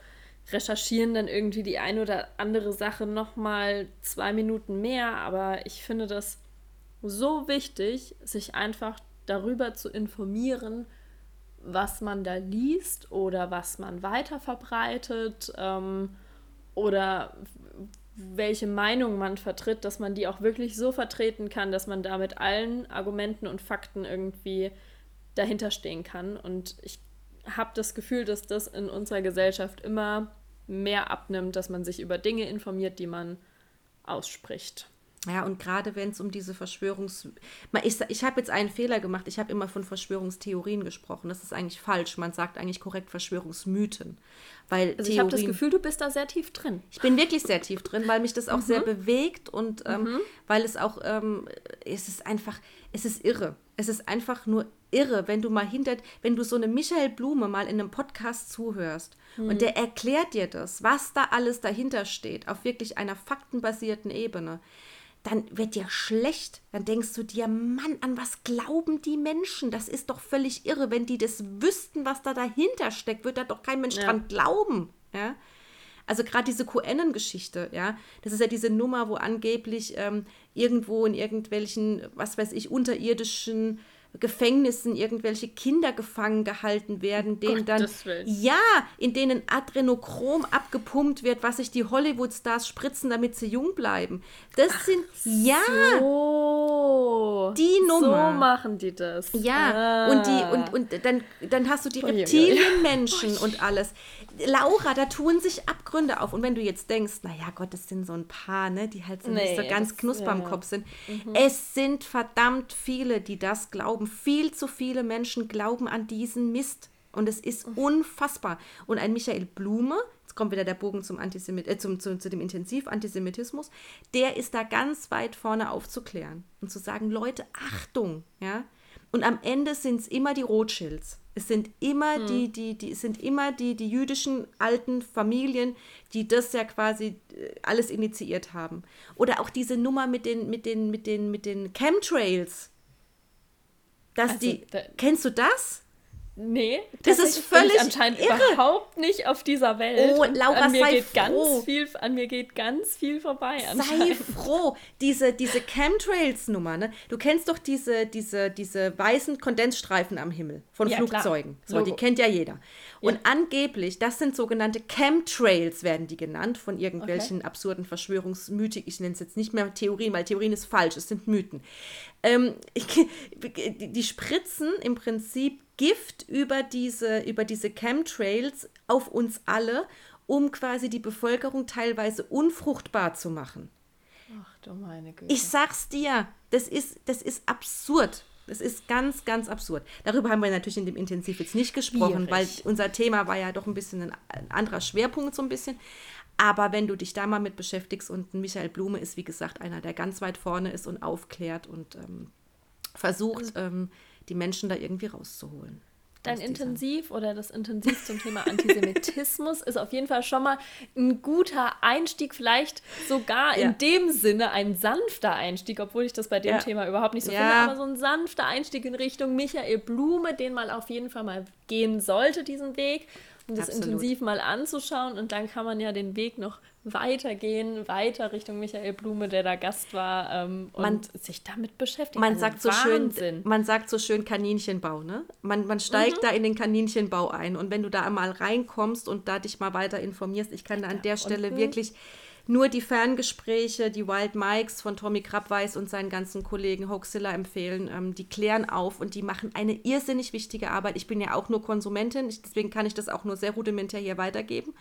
recherchieren dann irgendwie die eine oder andere Sache noch mal zwei Minuten mehr. Aber ich finde das so wichtig, sich einfach darüber zu informieren, was man da liest oder was man weiter verbreitet ähm, oder welche Meinung man vertritt, dass man die auch wirklich so vertreten kann, dass man da mit allen Argumenten und Fakten irgendwie dahinter stehen kann. Und ich habe das Gefühl, dass das in unserer Gesellschaft immer mehr abnimmt, dass man sich über Dinge informiert, die man ausspricht. Ja, und gerade wenn es um diese Verschwörungs... Ich, ich habe jetzt einen Fehler gemacht. Ich habe immer von Verschwörungstheorien gesprochen. Das ist eigentlich falsch. Man sagt eigentlich korrekt Verschwörungsmythen. Weil also ich habe das Gefühl, du bist da sehr tief drin. Ich bin wirklich sehr tief drin, weil mich das auch mhm. sehr bewegt und ähm, mhm. weil es auch, ähm, es ist einfach, es ist irre. Es ist einfach nur irre, wenn du mal hinter, wenn du so eine Michael Blume mal in einem Podcast zuhörst mhm. und der erklärt dir das, was da alles dahinter steht, auf wirklich einer faktenbasierten Ebene dann wird dir schlecht. Dann denkst du dir, Mann, an was glauben die Menschen? Das ist doch völlig irre. Wenn die das wüssten, was da dahinter steckt, würde da doch kein Mensch ja. dran glauben. Ja? Also gerade diese QAnon-Geschichte, ja, das ist ja diese Nummer, wo angeblich ähm, irgendwo in irgendwelchen, was weiß ich, unterirdischen Gefängnissen irgendwelche Kinder gefangen gehalten werden, denen dann ja, in denen Adrenochrom abgepumpt wird, was sich die Hollywood-Stars spritzen, damit sie jung bleiben. Das Ach sind ja so. die Nummer. So machen die das. Ja, ah. und die und und dann dann hast du die Reptilienmenschen und alles. Laura, da tun sich Abgründe auf. Und wenn du jetzt denkst, naja Gott, das sind so ein paar, ne, die halt so nee, nicht so ganz knusper ja. im Kopf sind. Mhm. Es sind verdammt viele, die das glauben. Viel zu viele Menschen glauben an diesen Mist. Und es ist mhm. unfassbar. Und ein Michael Blume, jetzt kommt wieder der Bogen zum, Antisemit äh, zum, zu, zu dem Intensiv-Antisemitismus, der ist da ganz weit vorne aufzuklären und zu sagen, Leute, Achtung, ja. Und am Ende sind es immer die Rothschilds. Es sind immer hm. die, die, die, es sind immer die, die jüdischen alten Familien, die das ja quasi äh, alles initiiert haben. Oder auch diese Nummer mit den, mit den, mit den, mit den Chemtrails. Dass also, die. Da, kennst du das? Nee, das ist völlig anscheinend irre. überhaupt nicht auf dieser Welt. Oh, Laura, an mir sei geht froh. Ganz viel, an mir geht ganz viel vorbei. Sei froh. Diese, diese Chemtrails-Nummer, ne? Du kennst doch diese, diese, diese weißen Kondensstreifen am Himmel von ja, Flugzeugen. Klar. So, die kennt ja jeder. Und ja. angeblich, das sind sogenannte Chemtrails, werden die genannt, von irgendwelchen okay. absurden Verschwörungsmythiken. Ich nenne es jetzt nicht mehr Theorien, weil Theorien ist falsch, es sind Mythen. Ähm, die spritzen im Prinzip Gift über diese, über diese Chemtrails auf uns alle, um quasi die Bevölkerung teilweise unfruchtbar zu machen. Ach du meine Güte. Ich sag's dir, das ist, das ist absurd. Das ist ganz, ganz absurd. Darüber haben wir natürlich in dem Intensiv jetzt nicht gesprochen, Schwierig. weil unser Thema war ja doch ein bisschen ein, ein, anderer Schwerpunkt, so ein bisschen. Aber wenn du dich da mal mit beschäftigst und Michael Blume ist, wie gesagt, einer, der ganz weit vorne ist und aufklärt und ähm, versucht, also ähm, die Menschen da irgendwie rauszuholen. Dein Intensiv oder das Intensiv zum Thema Antisemitismus ist auf jeden Fall schon mal ein guter Einstieg, vielleicht sogar ja. in dem Sinne ein sanfter Einstieg, obwohl ich das bei dem ja. Thema überhaupt nicht so ja. finde, aber so ein sanfter Einstieg in Richtung Michael Blume, den man auf jeden Fall mal gehen sollte, diesen Weg das Absolut. intensiv mal anzuschauen. Und dann kann man ja den Weg noch weitergehen, weiter Richtung Michael Blume, der da Gast war, ähm, und man, sich damit beschäftigt. Man also sagt so schön, man sagt so schön Kaninchenbau, ne? Man, man steigt mhm. da in den Kaninchenbau ein. Und wenn du da einmal reinkommst und da dich mal weiter informierst, ich kann da an der Stelle wirklich nur die Ferngespräche, die Wild Mikes von Tommy Krabweis und seinen ganzen Kollegen Hoaxilla empfehlen. Ähm, die klären auf und die machen eine irrsinnig wichtige Arbeit. Ich bin ja auch nur Konsumentin, deswegen kann ich das auch nur sehr rudimentär hier weitergeben.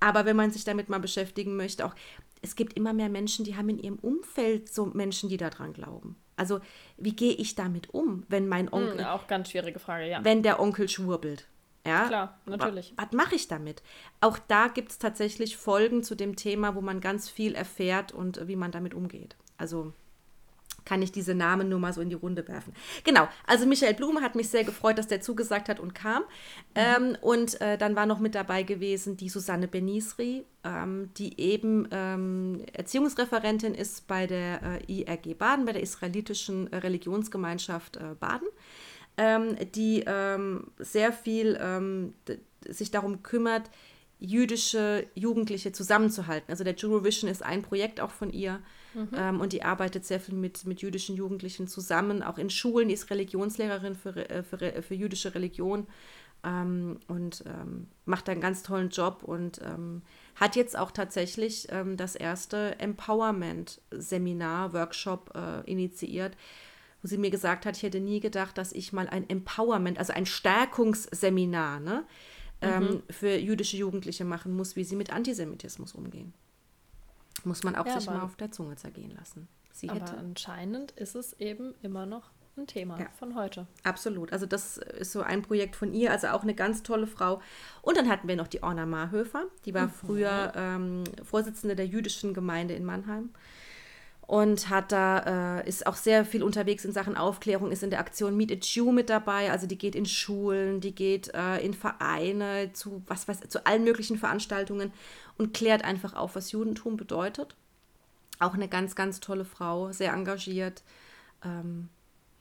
Aber wenn man sich damit mal beschäftigen möchte, auch es gibt immer mehr Menschen, die haben in ihrem Umfeld so Menschen, die daran glauben. Also wie gehe ich damit um, wenn mein hm, Onkel... Auch ganz schwierige Frage, ja. Wenn der Onkel schwurbelt. Ja, klar, natürlich. Was, was mache ich damit? Auch da gibt es tatsächlich Folgen zu dem Thema, wo man ganz viel erfährt und äh, wie man damit umgeht. Also kann ich diese Namen nur mal so in die Runde werfen. Genau, also Michael Blume hat mich sehr gefreut, dass der zugesagt hat und kam. Mhm. Ähm, und äh, dann war noch mit dabei gewesen die Susanne Benisri, ähm, die eben ähm, Erziehungsreferentin ist bei der äh, IRG Baden, bei der israelitischen äh, Religionsgemeinschaft äh, Baden ähm, die ähm, sehr viel ähm, sich darum kümmert, jüdische Jugendliche zusammenzuhalten. Also der Eurovision ist ein Projekt auch von ihr mhm. ähm, und die arbeitet sehr viel mit, mit jüdischen Jugendlichen zusammen, auch in Schulen, die ist Religionslehrerin für, äh, für, für jüdische Religion ähm, und ähm, macht einen ganz tollen Job und hat jetzt auch tatsächlich das erste Empowerment-Seminar, Workshop äh, initiiert, wo sie mir gesagt hat, ich hätte nie gedacht, dass ich mal ein Empowerment, also ein Stärkungsseminar ne, ähm, mhm. für jüdische Jugendliche machen muss, wie sie mit Antisemitismus umgehen. Muss man auch ja, sich mal auf der Zunge zergehen lassen. Sie aber hätte. anscheinend ist es eben immer noch ein Thema ja. von heute. Absolut. Also das ist so ein Projekt von ihr, also auch eine ganz tolle Frau. Und dann hatten wir noch die Orna Marhöfer, die war mhm. früher ähm, Vorsitzende der jüdischen Gemeinde in Mannheim und hat da äh, ist auch sehr viel unterwegs in Sachen Aufklärung, ist in der Aktion Meet a Jew mit dabei, also die geht in Schulen, die geht äh, in Vereine zu was weiß zu allen möglichen Veranstaltungen und klärt einfach auf, was Judentum bedeutet. Auch eine ganz ganz tolle Frau, sehr engagiert. Ähm,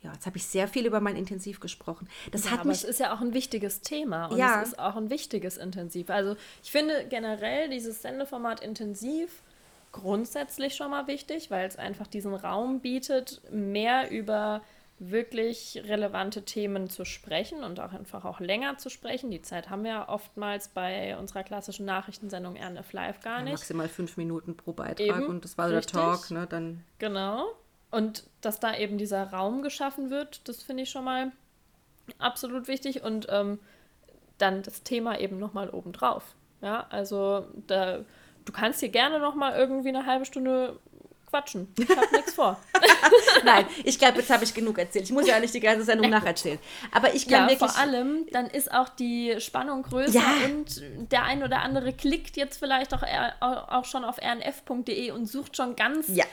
ja, jetzt habe ich sehr viel über mein Intensiv gesprochen. Das ja, hat mich, es ist ja auch ein wichtiges Thema und ja. es ist auch ein wichtiges Intensiv. Also ich finde generell dieses Sendeformat Intensiv grundsätzlich schon mal wichtig, weil es einfach diesen Raum bietet, mehr über wirklich relevante Themen zu sprechen und auch einfach auch länger zu sprechen. Die Zeit haben wir oftmals bei unserer klassischen Nachrichtensendung RNF Live gar nicht. Ja, maximal fünf Minuten pro Beitrag Eben, und das war richtig. der Talk, ne? Dann genau. Und dass da eben dieser Raum geschaffen wird, das finde ich schon mal absolut wichtig. Und ähm, dann das Thema eben nochmal obendrauf. Ja, also da, du kannst hier gerne nochmal irgendwie eine halbe Stunde quatschen. Ich habe nichts vor. Nein, ich glaube, jetzt habe ich genug erzählt. Ich muss ja nicht die ganze Sendung nacherzählen. Aber ich kann ja, wirklich. Vor allem, dann ist auch die Spannung größer ja. und der ein oder andere klickt jetzt vielleicht auch, auch schon auf rnf.de und sucht schon ganz ja.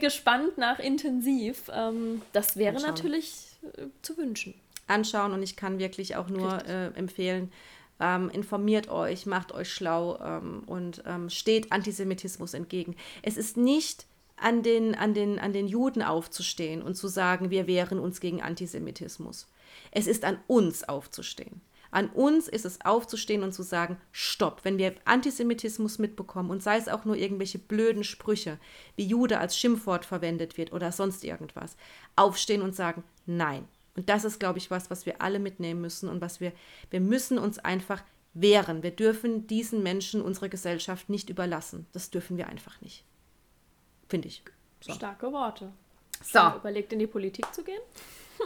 Gespannt nach intensiv. Ähm, das wäre Anschauen. natürlich äh, zu wünschen. Anschauen und ich kann wirklich auch nur äh, empfehlen, ähm, informiert euch, macht euch schlau ähm, und ähm, steht Antisemitismus entgegen. Es ist nicht an den, an, den, an den Juden aufzustehen und zu sagen, wir wehren uns gegen Antisemitismus. Es ist an uns aufzustehen. An uns ist es aufzustehen und zu sagen, stopp, wenn wir Antisemitismus mitbekommen und sei es auch nur irgendwelche blöden Sprüche, wie Jude als Schimpfwort verwendet wird oder sonst irgendwas, aufstehen und sagen, nein. Und das ist, glaube ich, was, was wir alle mitnehmen müssen und was wir, wir müssen uns einfach wehren. Wir dürfen diesen Menschen unsere Gesellschaft nicht überlassen. Das dürfen wir einfach nicht. Finde ich. So. Starke Worte. So. Überlegt in die Politik zu gehen?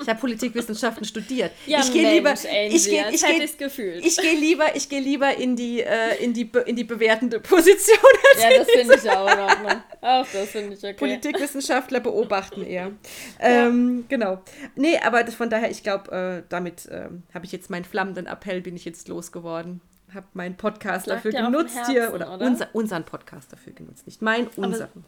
Ich habe Politikwissenschaften studiert. Ja, ich gehe lieber, Angie, ich gehe, ich gehe, gefühlt. Ich gehe lieber, ich gehe lieber in die, äh, in die, in die bewertende Position. Ja, das finde ich auch in Ordnung. Auch das finde ich okay. Politikwissenschaftler beobachten eher. Ähm, ja. Genau. Nee, aber das, von daher, ich glaube, äh, damit äh, habe ich jetzt meinen flammenden Appell bin ich jetzt losgeworden. Habe meinen Podcast dafür genutzt Herzen, hier oder, oder? Unser, unseren Podcast dafür genutzt, nicht mein, unseren. Aber,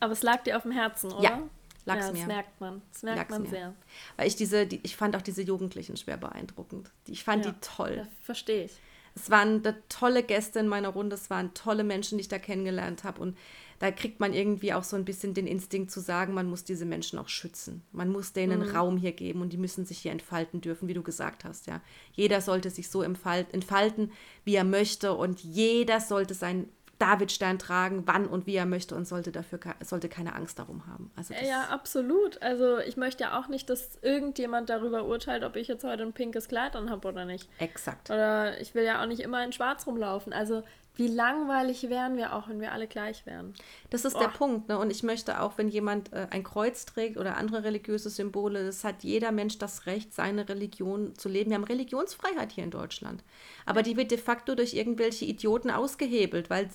aber es lag dir auf dem Herzen, oder? Ja, Lag's ja, das mir. merkt man. Das merkt Lag's man mir. sehr. Weil ich diese, die, ich fand auch diese Jugendlichen schwer beeindruckend. Ich fand ja, die toll. Verstehe ich. Es waren tolle Gäste in meiner Runde, es waren tolle Menschen, die ich da kennengelernt habe. Und da kriegt man irgendwie auch so ein bisschen den Instinkt zu sagen, man muss diese Menschen auch schützen. Man muss denen mhm. Raum hier geben und die müssen sich hier entfalten dürfen, wie du gesagt hast. Ja, jeder sollte sich so entfalten, wie er möchte und jeder sollte sein Davidstern tragen, wann und wie er möchte und sollte dafür sollte keine Angst darum haben. Also ja, absolut. Also ich möchte ja auch nicht, dass irgendjemand darüber urteilt, ob ich jetzt heute ein pinkes Kleid an habe oder nicht. Exakt. Oder ich will ja auch nicht immer in Schwarz rumlaufen. Also wie langweilig wären wir auch, wenn wir alle gleich wären. Das ist Boah. der Punkt. Ne? Und ich möchte auch, wenn jemand äh, ein Kreuz trägt oder andere religiöse Symbole, das hat jeder Mensch das Recht, seine Religion zu leben. Wir haben Religionsfreiheit hier in Deutschland. Aber die wird de facto durch irgendwelche Idioten ausgehebelt, weil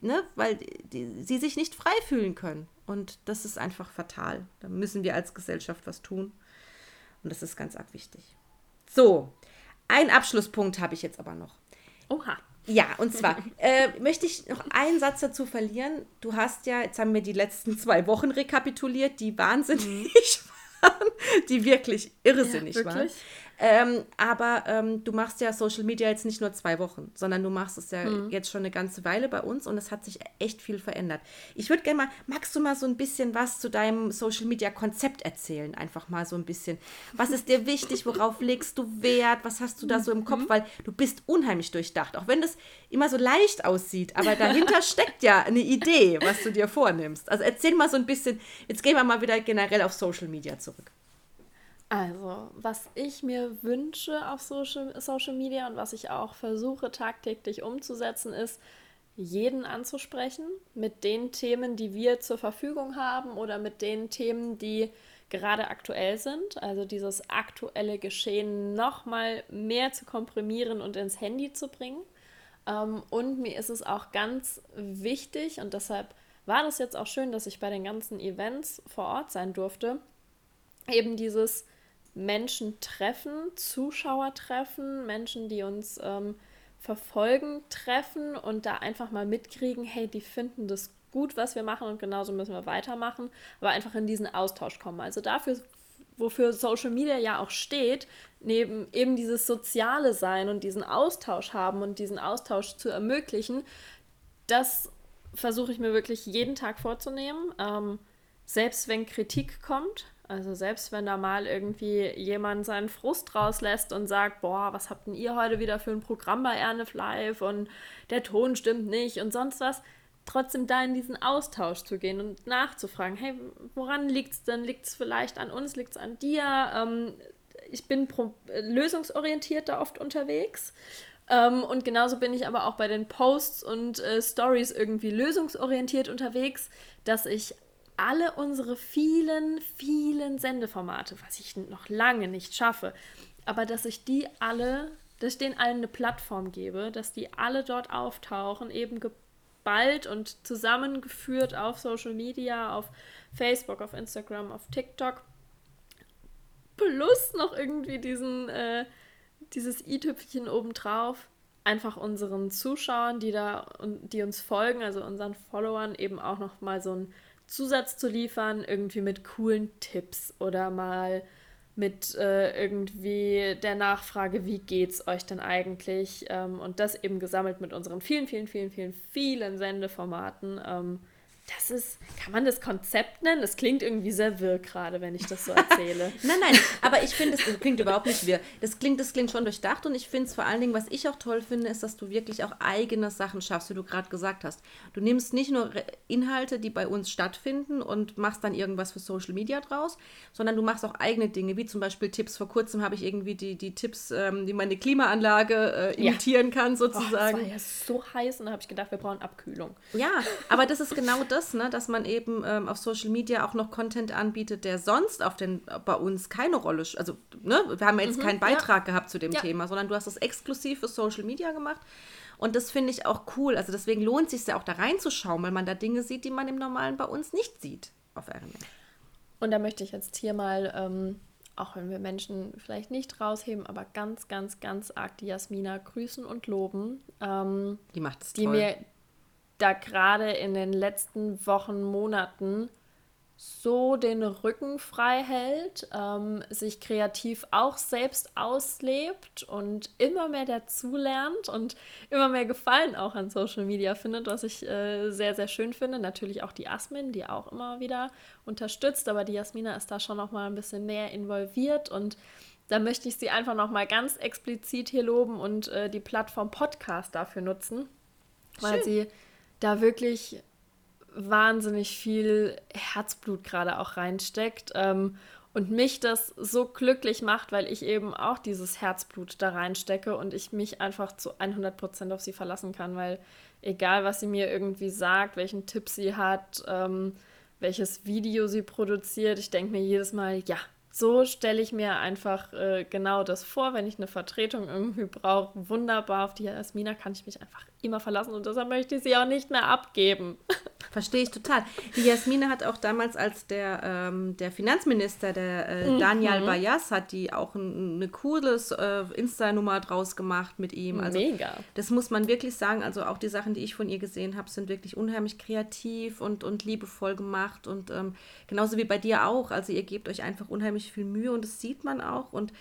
ne, weil die, sie sich nicht frei fühlen können. Und das ist einfach fatal. Da müssen wir als Gesellschaft was tun. Und das ist ganz arg wichtig. So, einen Abschlusspunkt habe ich jetzt aber noch. Oha. Ja, und zwar äh, möchte ich noch einen Satz dazu verlieren. Du hast ja, jetzt haben wir die letzten zwei Wochen rekapituliert, die wahnsinnig mhm. waren, die wirklich irrsinnig ja, wirklich? waren. Ähm, aber ähm, du machst ja Social Media jetzt nicht nur zwei Wochen, sondern du machst es ja mhm. jetzt schon eine ganze Weile bei uns und es hat sich echt viel verändert. Ich würde gerne mal, magst du mal so ein bisschen was zu deinem Social Media Konzept erzählen? Einfach mal so ein bisschen. Was ist dir wichtig? Worauf legst du Wert? Was hast du da so im Kopf? Mhm. Weil du bist unheimlich durchdacht. Auch wenn das immer so leicht aussieht, aber dahinter steckt ja eine Idee, was du dir vornimmst. Also erzähl mal so ein bisschen. Jetzt gehen wir mal wieder generell auf Social Media zurück. Also, was ich mir wünsche auf Social, Social Media und was ich auch versuche tagtäglich umzusetzen, ist, jeden anzusprechen mit den Themen, die wir zur Verfügung haben oder mit den Themen, die gerade aktuell sind. Also dieses aktuelle Geschehen nochmal mehr zu komprimieren und ins Handy zu bringen. Ähm, und mir ist es auch ganz wichtig und deshalb war das jetzt auch schön, dass ich bei den ganzen Events vor Ort sein durfte. Eben dieses Menschen treffen, Zuschauer treffen, Menschen, die uns ähm, verfolgen, treffen und da einfach mal mitkriegen, hey, die finden das gut, was wir machen und genauso müssen wir weitermachen, aber einfach in diesen Austausch kommen. Also dafür, wofür Social Media ja auch steht, neben eben dieses soziale Sein und diesen Austausch haben und diesen Austausch zu ermöglichen, das versuche ich mir wirklich jeden Tag vorzunehmen. Ähm, selbst wenn Kritik kommt, also selbst wenn da mal irgendwie jemand seinen Frust rauslässt und sagt, boah, was habt denn ihr heute wieder für ein Programm bei Ernef Live und der Ton stimmt nicht und sonst was, trotzdem da in diesen Austausch zu gehen und nachzufragen, hey, woran liegt es denn? Liegt es vielleicht an uns? Liegt es an dir? Ähm, ich bin lösungsorientiert da oft unterwegs. Ähm, und genauso bin ich aber auch bei den Posts und äh, Stories irgendwie lösungsorientiert unterwegs, dass ich alle unsere vielen, vielen Sendeformate, was ich noch lange nicht schaffe, aber dass ich die alle, dass ich denen allen eine Plattform gebe, dass die alle dort auftauchen, eben geballt und zusammengeführt auf Social Media, auf Facebook, auf Instagram, auf TikTok. Plus noch irgendwie diesen, äh, dieses i-Tüpfchen obendrauf. Einfach unseren Zuschauern, die da die uns folgen, also unseren Followern, eben auch noch mal so ein Zusatz zu liefern, irgendwie mit coolen Tipps oder mal mit äh, irgendwie der Nachfrage, wie geht's euch denn eigentlich? Ähm, und das eben gesammelt mit unseren vielen, vielen, vielen, vielen, vielen Sendeformaten. Ähm, das ist, kann man das Konzept nennen? Das klingt irgendwie sehr wirr gerade, wenn ich das so erzähle. nein, nein, aber ich finde, es klingt überhaupt nicht wirr. Das klingt, das klingt schon durchdacht und ich finde es vor allen Dingen, was ich auch toll finde, ist, dass du wirklich auch eigene Sachen schaffst, wie du gerade gesagt hast. Du nimmst nicht nur Inhalte, die bei uns stattfinden und machst dann irgendwas für Social Media draus, sondern du machst auch eigene Dinge, wie zum Beispiel Tipps. Vor kurzem habe ich irgendwie die, die Tipps, ähm, die meine Klimaanlage äh, imitieren ja. kann, sozusagen. Oh, das war ja so heiß und da habe ich gedacht, wir brauchen Abkühlung. Ja, aber das ist genau das das, ne, dass man eben ähm, auf Social Media auch noch Content anbietet, der sonst auf den, bei uns keine Rolle, also ne, wir haben jetzt mhm, keinen Beitrag ja. gehabt zu dem ja. Thema, sondern du hast das exklusiv für Social Media gemacht. Und das finde ich auch cool. Also deswegen lohnt es sich ja auch da reinzuschauen, weil man da Dinge sieht, die man im Normalen bei uns nicht sieht auf RMN. Und da möchte ich jetzt hier mal, ähm, auch wenn wir Menschen vielleicht nicht rausheben, aber ganz, ganz, ganz arg die Jasmina grüßen und loben. Ähm, die macht es Die mir da gerade in den letzten Wochen, Monaten so den Rücken frei hält, ähm, sich kreativ auch selbst auslebt und immer mehr dazulernt und immer mehr Gefallen auch an Social Media findet, was ich äh, sehr, sehr schön finde. Natürlich auch die Asmin, die auch immer wieder unterstützt, aber die Jasmina ist da schon noch mal ein bisschen mehr involviert und da möchte ich sie einfach noch mal ganz explizit hier loben und äh, die Plattform Podcast dafür nutzen, weil schön. sie da wirklich wahnsinnig viel Herzblut gerade auch reinsteckt ähm, und mich das so glücklich macht, weil ich eben auch dieses Herzblut da reinstecke und ich mich einfach zu 100 Prozent auf sie verlassen kann, weil egal was sie mir irgendwie sagt, welchen Tipp sie hat, ähm, welches Video sie produziert, ich denke mir jedes Mal, ja, so stelle ich mir einfach äh, genau das vor, wenn ich eine Vertretung irgendwie brauche. Wunderbar, auf die Jasmina kann ich mich einfach immer verlassen und deshalb möchte ich sie auch nicht mehr abgeben. Verstehe ich total. Die Jasmina hat auch damals, als der, ähm, der Finanzminister, der äh, mhm. Daniel Bayas, hat die auch ein, eine cooles äh, Insta-Nummer draus gemacht mit ihm. Also, Mega. Das muss man wirklich sagen. Also auch die Sachen, die ich von ihr gesehen habe, sind wirklich unheimlich kreativ und, und liebevoll gemacht und ähm, genauso wie bei dir auch. Also ihr gebt euch einfach unheimlich viel Mühe und das sieht man auch und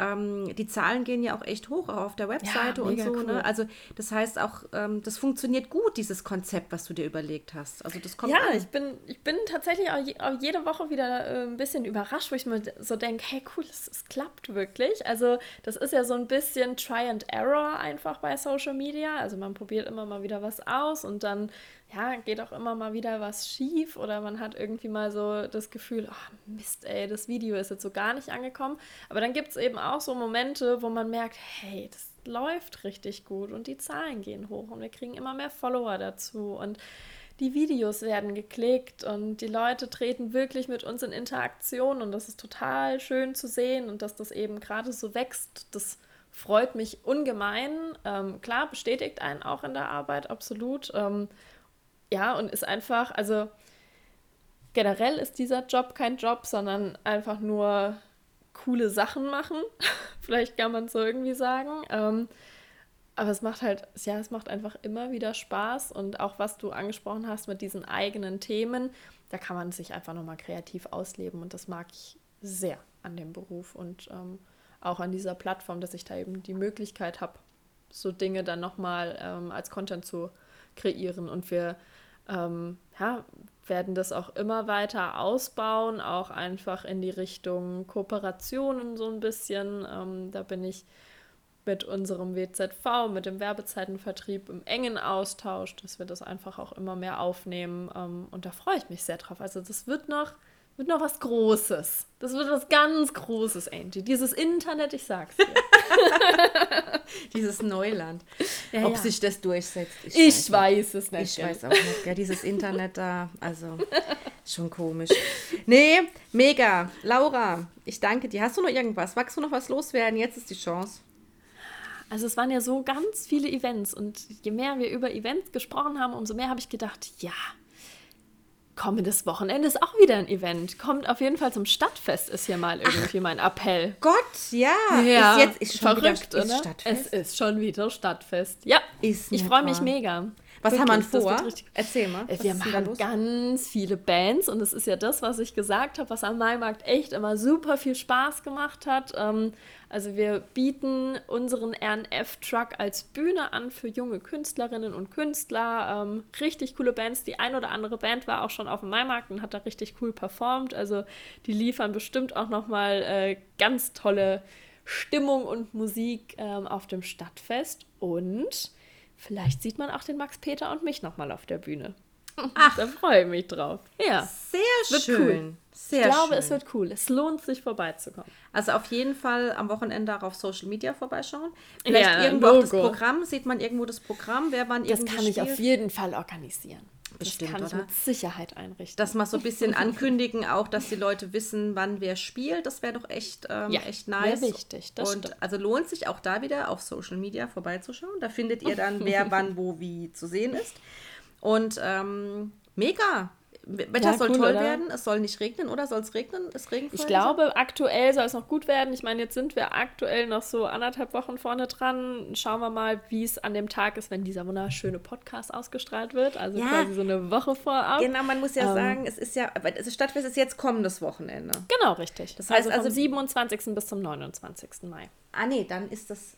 ähm, die Zahlen gehen ja auch echt hoch, auch auf der Webseite ja, und so. Ne? Cool. Ne? Also das heißt auch, ähm, das funktioniert gut, dieses Konzept, was du dir überlegt hast. Also das kommt Ja, an. ich bin, ich bin tatsächlich auch, je, auch jede Woche wieder äh, ein bisschen überrascht, wo ich mir so denke, hey cool, es klappt wirklich. Also das ist ja so ein bisschen Try and Error einfach bei Social Media. Also man probiert immer mal wieder was aus und dann ja, geht auch immer mal wieder was schief oder man hat irgendwie mal so das Gefühl, oh Mist, ey, das Video ist jetzt so gar nicht angekommen. Aber dann gibt es eben auch so Momente, wo man merkt, hey, das läuft richtig gut und die Zahlen gehen hoch und wir kriegen immer mehr Follower dazu und die Videos werden geklickt und die Leute treten wirklich mit uns in Interaktion und das ist total schön zu sehen und dass das eben gerade so wächst, das freut mich ungemein. Ähm, klar, bestätigt einen auch in der Arbeit, absolut. Ähm, ja, und ist einfach, also generell ist dieser Job kein Job, sondern einfach nur coole Sachen machen. Vielleicht kann man es so irgendwie sagen. Ähm, aber es macht halt, ja, es macht einfach immer wieder Spaß und auch was du angesprochen hast mit diesen eigenen Themen, da kann man sich einfach nochmal kreativ ausleben und das mag ich sehr an dem Beruf und ähm, auch an dieser Plattform, dass ich da eben die Möglichkeit habe, so Dinge dann nochmal ähm, als Content zu kreieren und wir ähm, ja, werden das auch immer weiter ausbauen, auch einfach in die Richtung Kooperationen so ein bisschen. Ähm, da bin ich mit unserem WZV, mit dem Werbezeitenvertrieb im engen Austausch, dass wir das einfach auch immer mehr aufnehmen. Ähm, und da freue ich mich sehr drauf. Also das wird noch, wird noch was Großes. Das wird was ganz Großes, Angie. Dieses Internet, ich sag's dir. dieses Neuland. Ja, Ob ja. sich das durchsetzt. Ich, ich weiß, weiß, es nicht. Ich weiß auch nicht. Ja, dieses Internet da, also schon komisch. Nee, mega. Laura, ich danke dir. Hast du noch irgendwas? Magst du noch was loswerden? Jetzt ist die Chance. Also es waren ja so ganz viele Events und je mehr wir über Events gesprochen haben, umso mehr habe ich gedacht, ja, kommendes Wochenende ist auch wieder ein Event. Kommt auf jeden Fall zum Stadtfest, ist hier mal irgendwie Ach, mein Appell. Gott, ja. ja ist jetzt ist schon verrückt, wieder, ist oder? Stadtfest? Es ist schon wieder Stadtfest. Ja, ist ich freue mich mega. Was Wirklich, haben wir vor? Erzähl mal. Wir machen ganz viele Bands und es ist ja das, was ich gesagt habe, was am Maimarkt echt immer super viel Spaß gemacht hat. Ähm, also wir bieten unseren RNF-Truck als Bühne an für junge Künstlerinnen und Künstler. Ähm, richtig coole Bands. Die ein oder andere Band war auch schon auf dem Maimarkt und hat da richtig cool performt. Also die liefern bestimmt auch nochmal äh, ganz tolle Stimmung und Musik ähm, auf dem Stadtfest. Und Vielleicht sieht man auch den Max Peter und mich nochmal auf der Bühne. Ach, da freue ich mich drauf. Ja. Sehr wird schön. Cool. Sehr ich glaube, schön. es wird cool. Es lohnt sich vorbeizukommen. Also auf jeden Fall am Wochenende auch auf Social Media vorbeischauen. Vielleicht ja, irgendwo Logo. das Programm. Sieht man irgendwo das Programm, wer wann Das kann ich auf jeden Fall organisieren. Bestimmt, das kann ich oder? mit Sicherheit einrichten. Dass wir so ein bisschen ankündigen, auch, dass die Leute wissen, wann wer spielt. Das wäre doch echt, ähm, ja, echt nice. Wichtig. Das und stimmt. also lohnt sich auch da wieder auf Social Media vorbeizuschauen. Da findet ihr dann, wer wann wo wie zu sehen ist. Und ähm, mega. Wetter ja, soll cool, toll oder? werden, es soll nicht regnen, oder soll es regnen? Es regnet Ich glaube, aktuell soll es noch gut werden. Ich meine, jetzt sind wir aktuell noch so anderthalb Wochen vorne dran. Schauen wir mal, wie es an dem Tag ist, wenn dieser wunderschöne Podcast ausgestrahlt wird. Also ja. quasi so eine Woche vorab. Genau, man muss ja ähm, sagen, es ist ja, das Stadtfest ist jetzt kommendes Wochenende. Genau, richtig. Das heißt also vom 27. bis zum 29. Mai. Ah, nee, dann ist das.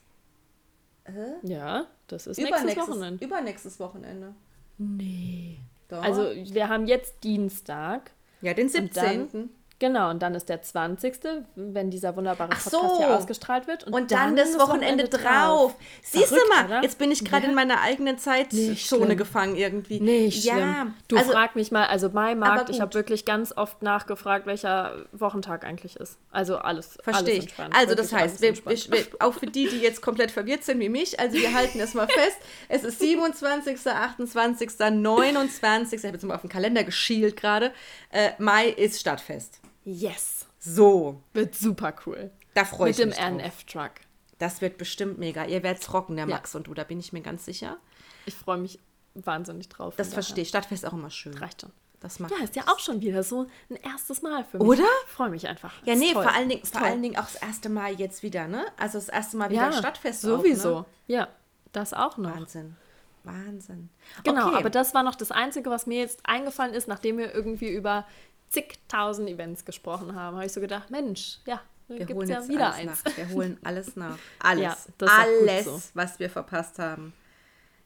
Äh? Ja, das ist nächstes Wochenende. Übernächstes Wochenende. Nee. Doch. Also wir haben jetzt Dienstag. Ja, den 17. Genau, und dann ist der 20., wenn dieser wunderbare Podcast so. hier ausgestrahlt wird. Und, und dann, dann, das Wochenende, Wochenende drauf. drauf. Siehst du mal, oder? jetzt bin ich gerade ja. in meiner eigenen Zeitzone gefangen irgendwie. Nicht ja. Schlimm. Du also, frag mich mal, also mein Markt, ich habe wirklich ganz oft nachgefragt, welcher Wochentag eigentlich ist. Also alles, Verstehe ich. Entspannt. Also das heißt, wir, wir, auch für die, die jetzt komplett verwirrt sind wie mich, also wir halten es mal fest, es ist 27., 28., 29., ich habe jetzt mal auf den Kalender geschielt gerade, äh, Mai ist Stadtfest. Yes. So. Wird super cool. Da freue ich mich. Mit dem RNF-Truck. Das wird bestimmt mega. Ihr werdet es rocken, der ja. Max und du, da bin ich mir ganz sicher. Ich freue mich wahnsinnig drauf. Das verstehe ich. Stadtfest ist auch immer schön. Reicht schon. Das macht ja, ist ja auch schon wieder so ein erstes Mal für mich. Oder? Ich freue mich einfach. Ja, nee, vor allen, Dingen, vor allen Dingen auch das erste Mal jetzt wieder, ne? Also das erste Mal wieder ja, Stadtfest. Sowieso. Auch, ne? Ja, das auch noch. Wahnsinn. Wahnsinn. Genau, okay. aber das war noch das Einzige, was mir jetzt eingefallen ist, nachdem wir irgendwie über zigtausend Events gesprochen haben, habe ich so gedacht, Mensch, ja, wir holen ja wieder eins. Nach. Wir holen alles nach. Alles. Ja, alles, so. was wir verpasst haben,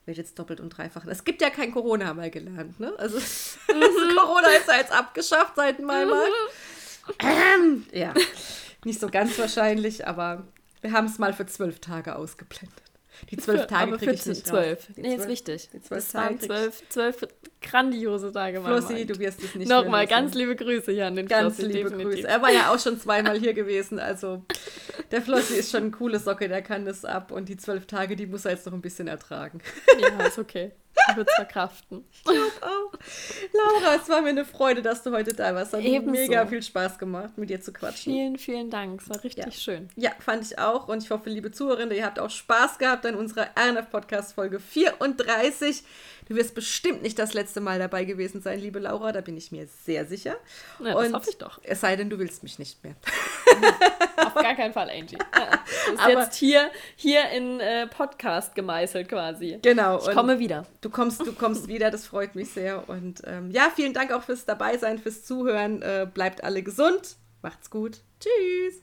wird jetzt doppelt und dreifach. Es gibt ja kein Corona mal gelernt, ne? Also, mhm. Corona ist ja jetzt abgeschafft seit Mai. Ähm, ja, nicht so ganz wahrscheinlich, aber wir haben es mal für zwölf Tage ausgeblendet. Die zwölf Tage kriege ich nicht zwölf. Nee, ist wichtig. Die zwölf Tage. Zwölf, zwölf grandiose Tage Flossi, du wirst es nicht Nochmal ganz liebe Grüße hier an den Ganz Flossi, liebe definitiv. Grüße. Er war ja auch schon zweimal hier gewesen, also der Flossi ist schon eine coole Socke, der kann das ab und die zwölf Tage, die muss er jetzt noch ein bisschen ertragen. Ja, ist okay. Ich würde es verkraften. Ich glaube auch. Laura, es war mir eine Freude, dass du heute da warst. Hat Ebenso. mega viel Spaß gemacht, mit dir zu quatschen. Vielen, vielen Dank. Es war richtig Ja. schön. Ja, fand ich auch. Und ich hoffe, liebe Zuhörerinnen, ihr habt auch Spaß gehabt an unserer RNF-Podcast-Folge 34. Du wirst bestimmt nicht das letzte Mal dabei gewesen sein, liebe Laura, da bin ich mir sehr sicher. Ja, das hoffe ich doch. Es sei denn, du willst mich nicht mehr. Auf gar keinen Fall, Angie. Das ist Aber- jetzt hier, hier in äh, Podcast gemeißelt quasi. Genau. Ich und komme wieder. Du kommst, du kommst wieder, das freut mich sehr. Und ähm, ja, vielen Dank auch fürs Dabeisein, fürs Zuhören. Äh, bleibt alle gesund. Macht's gut. Tschüss.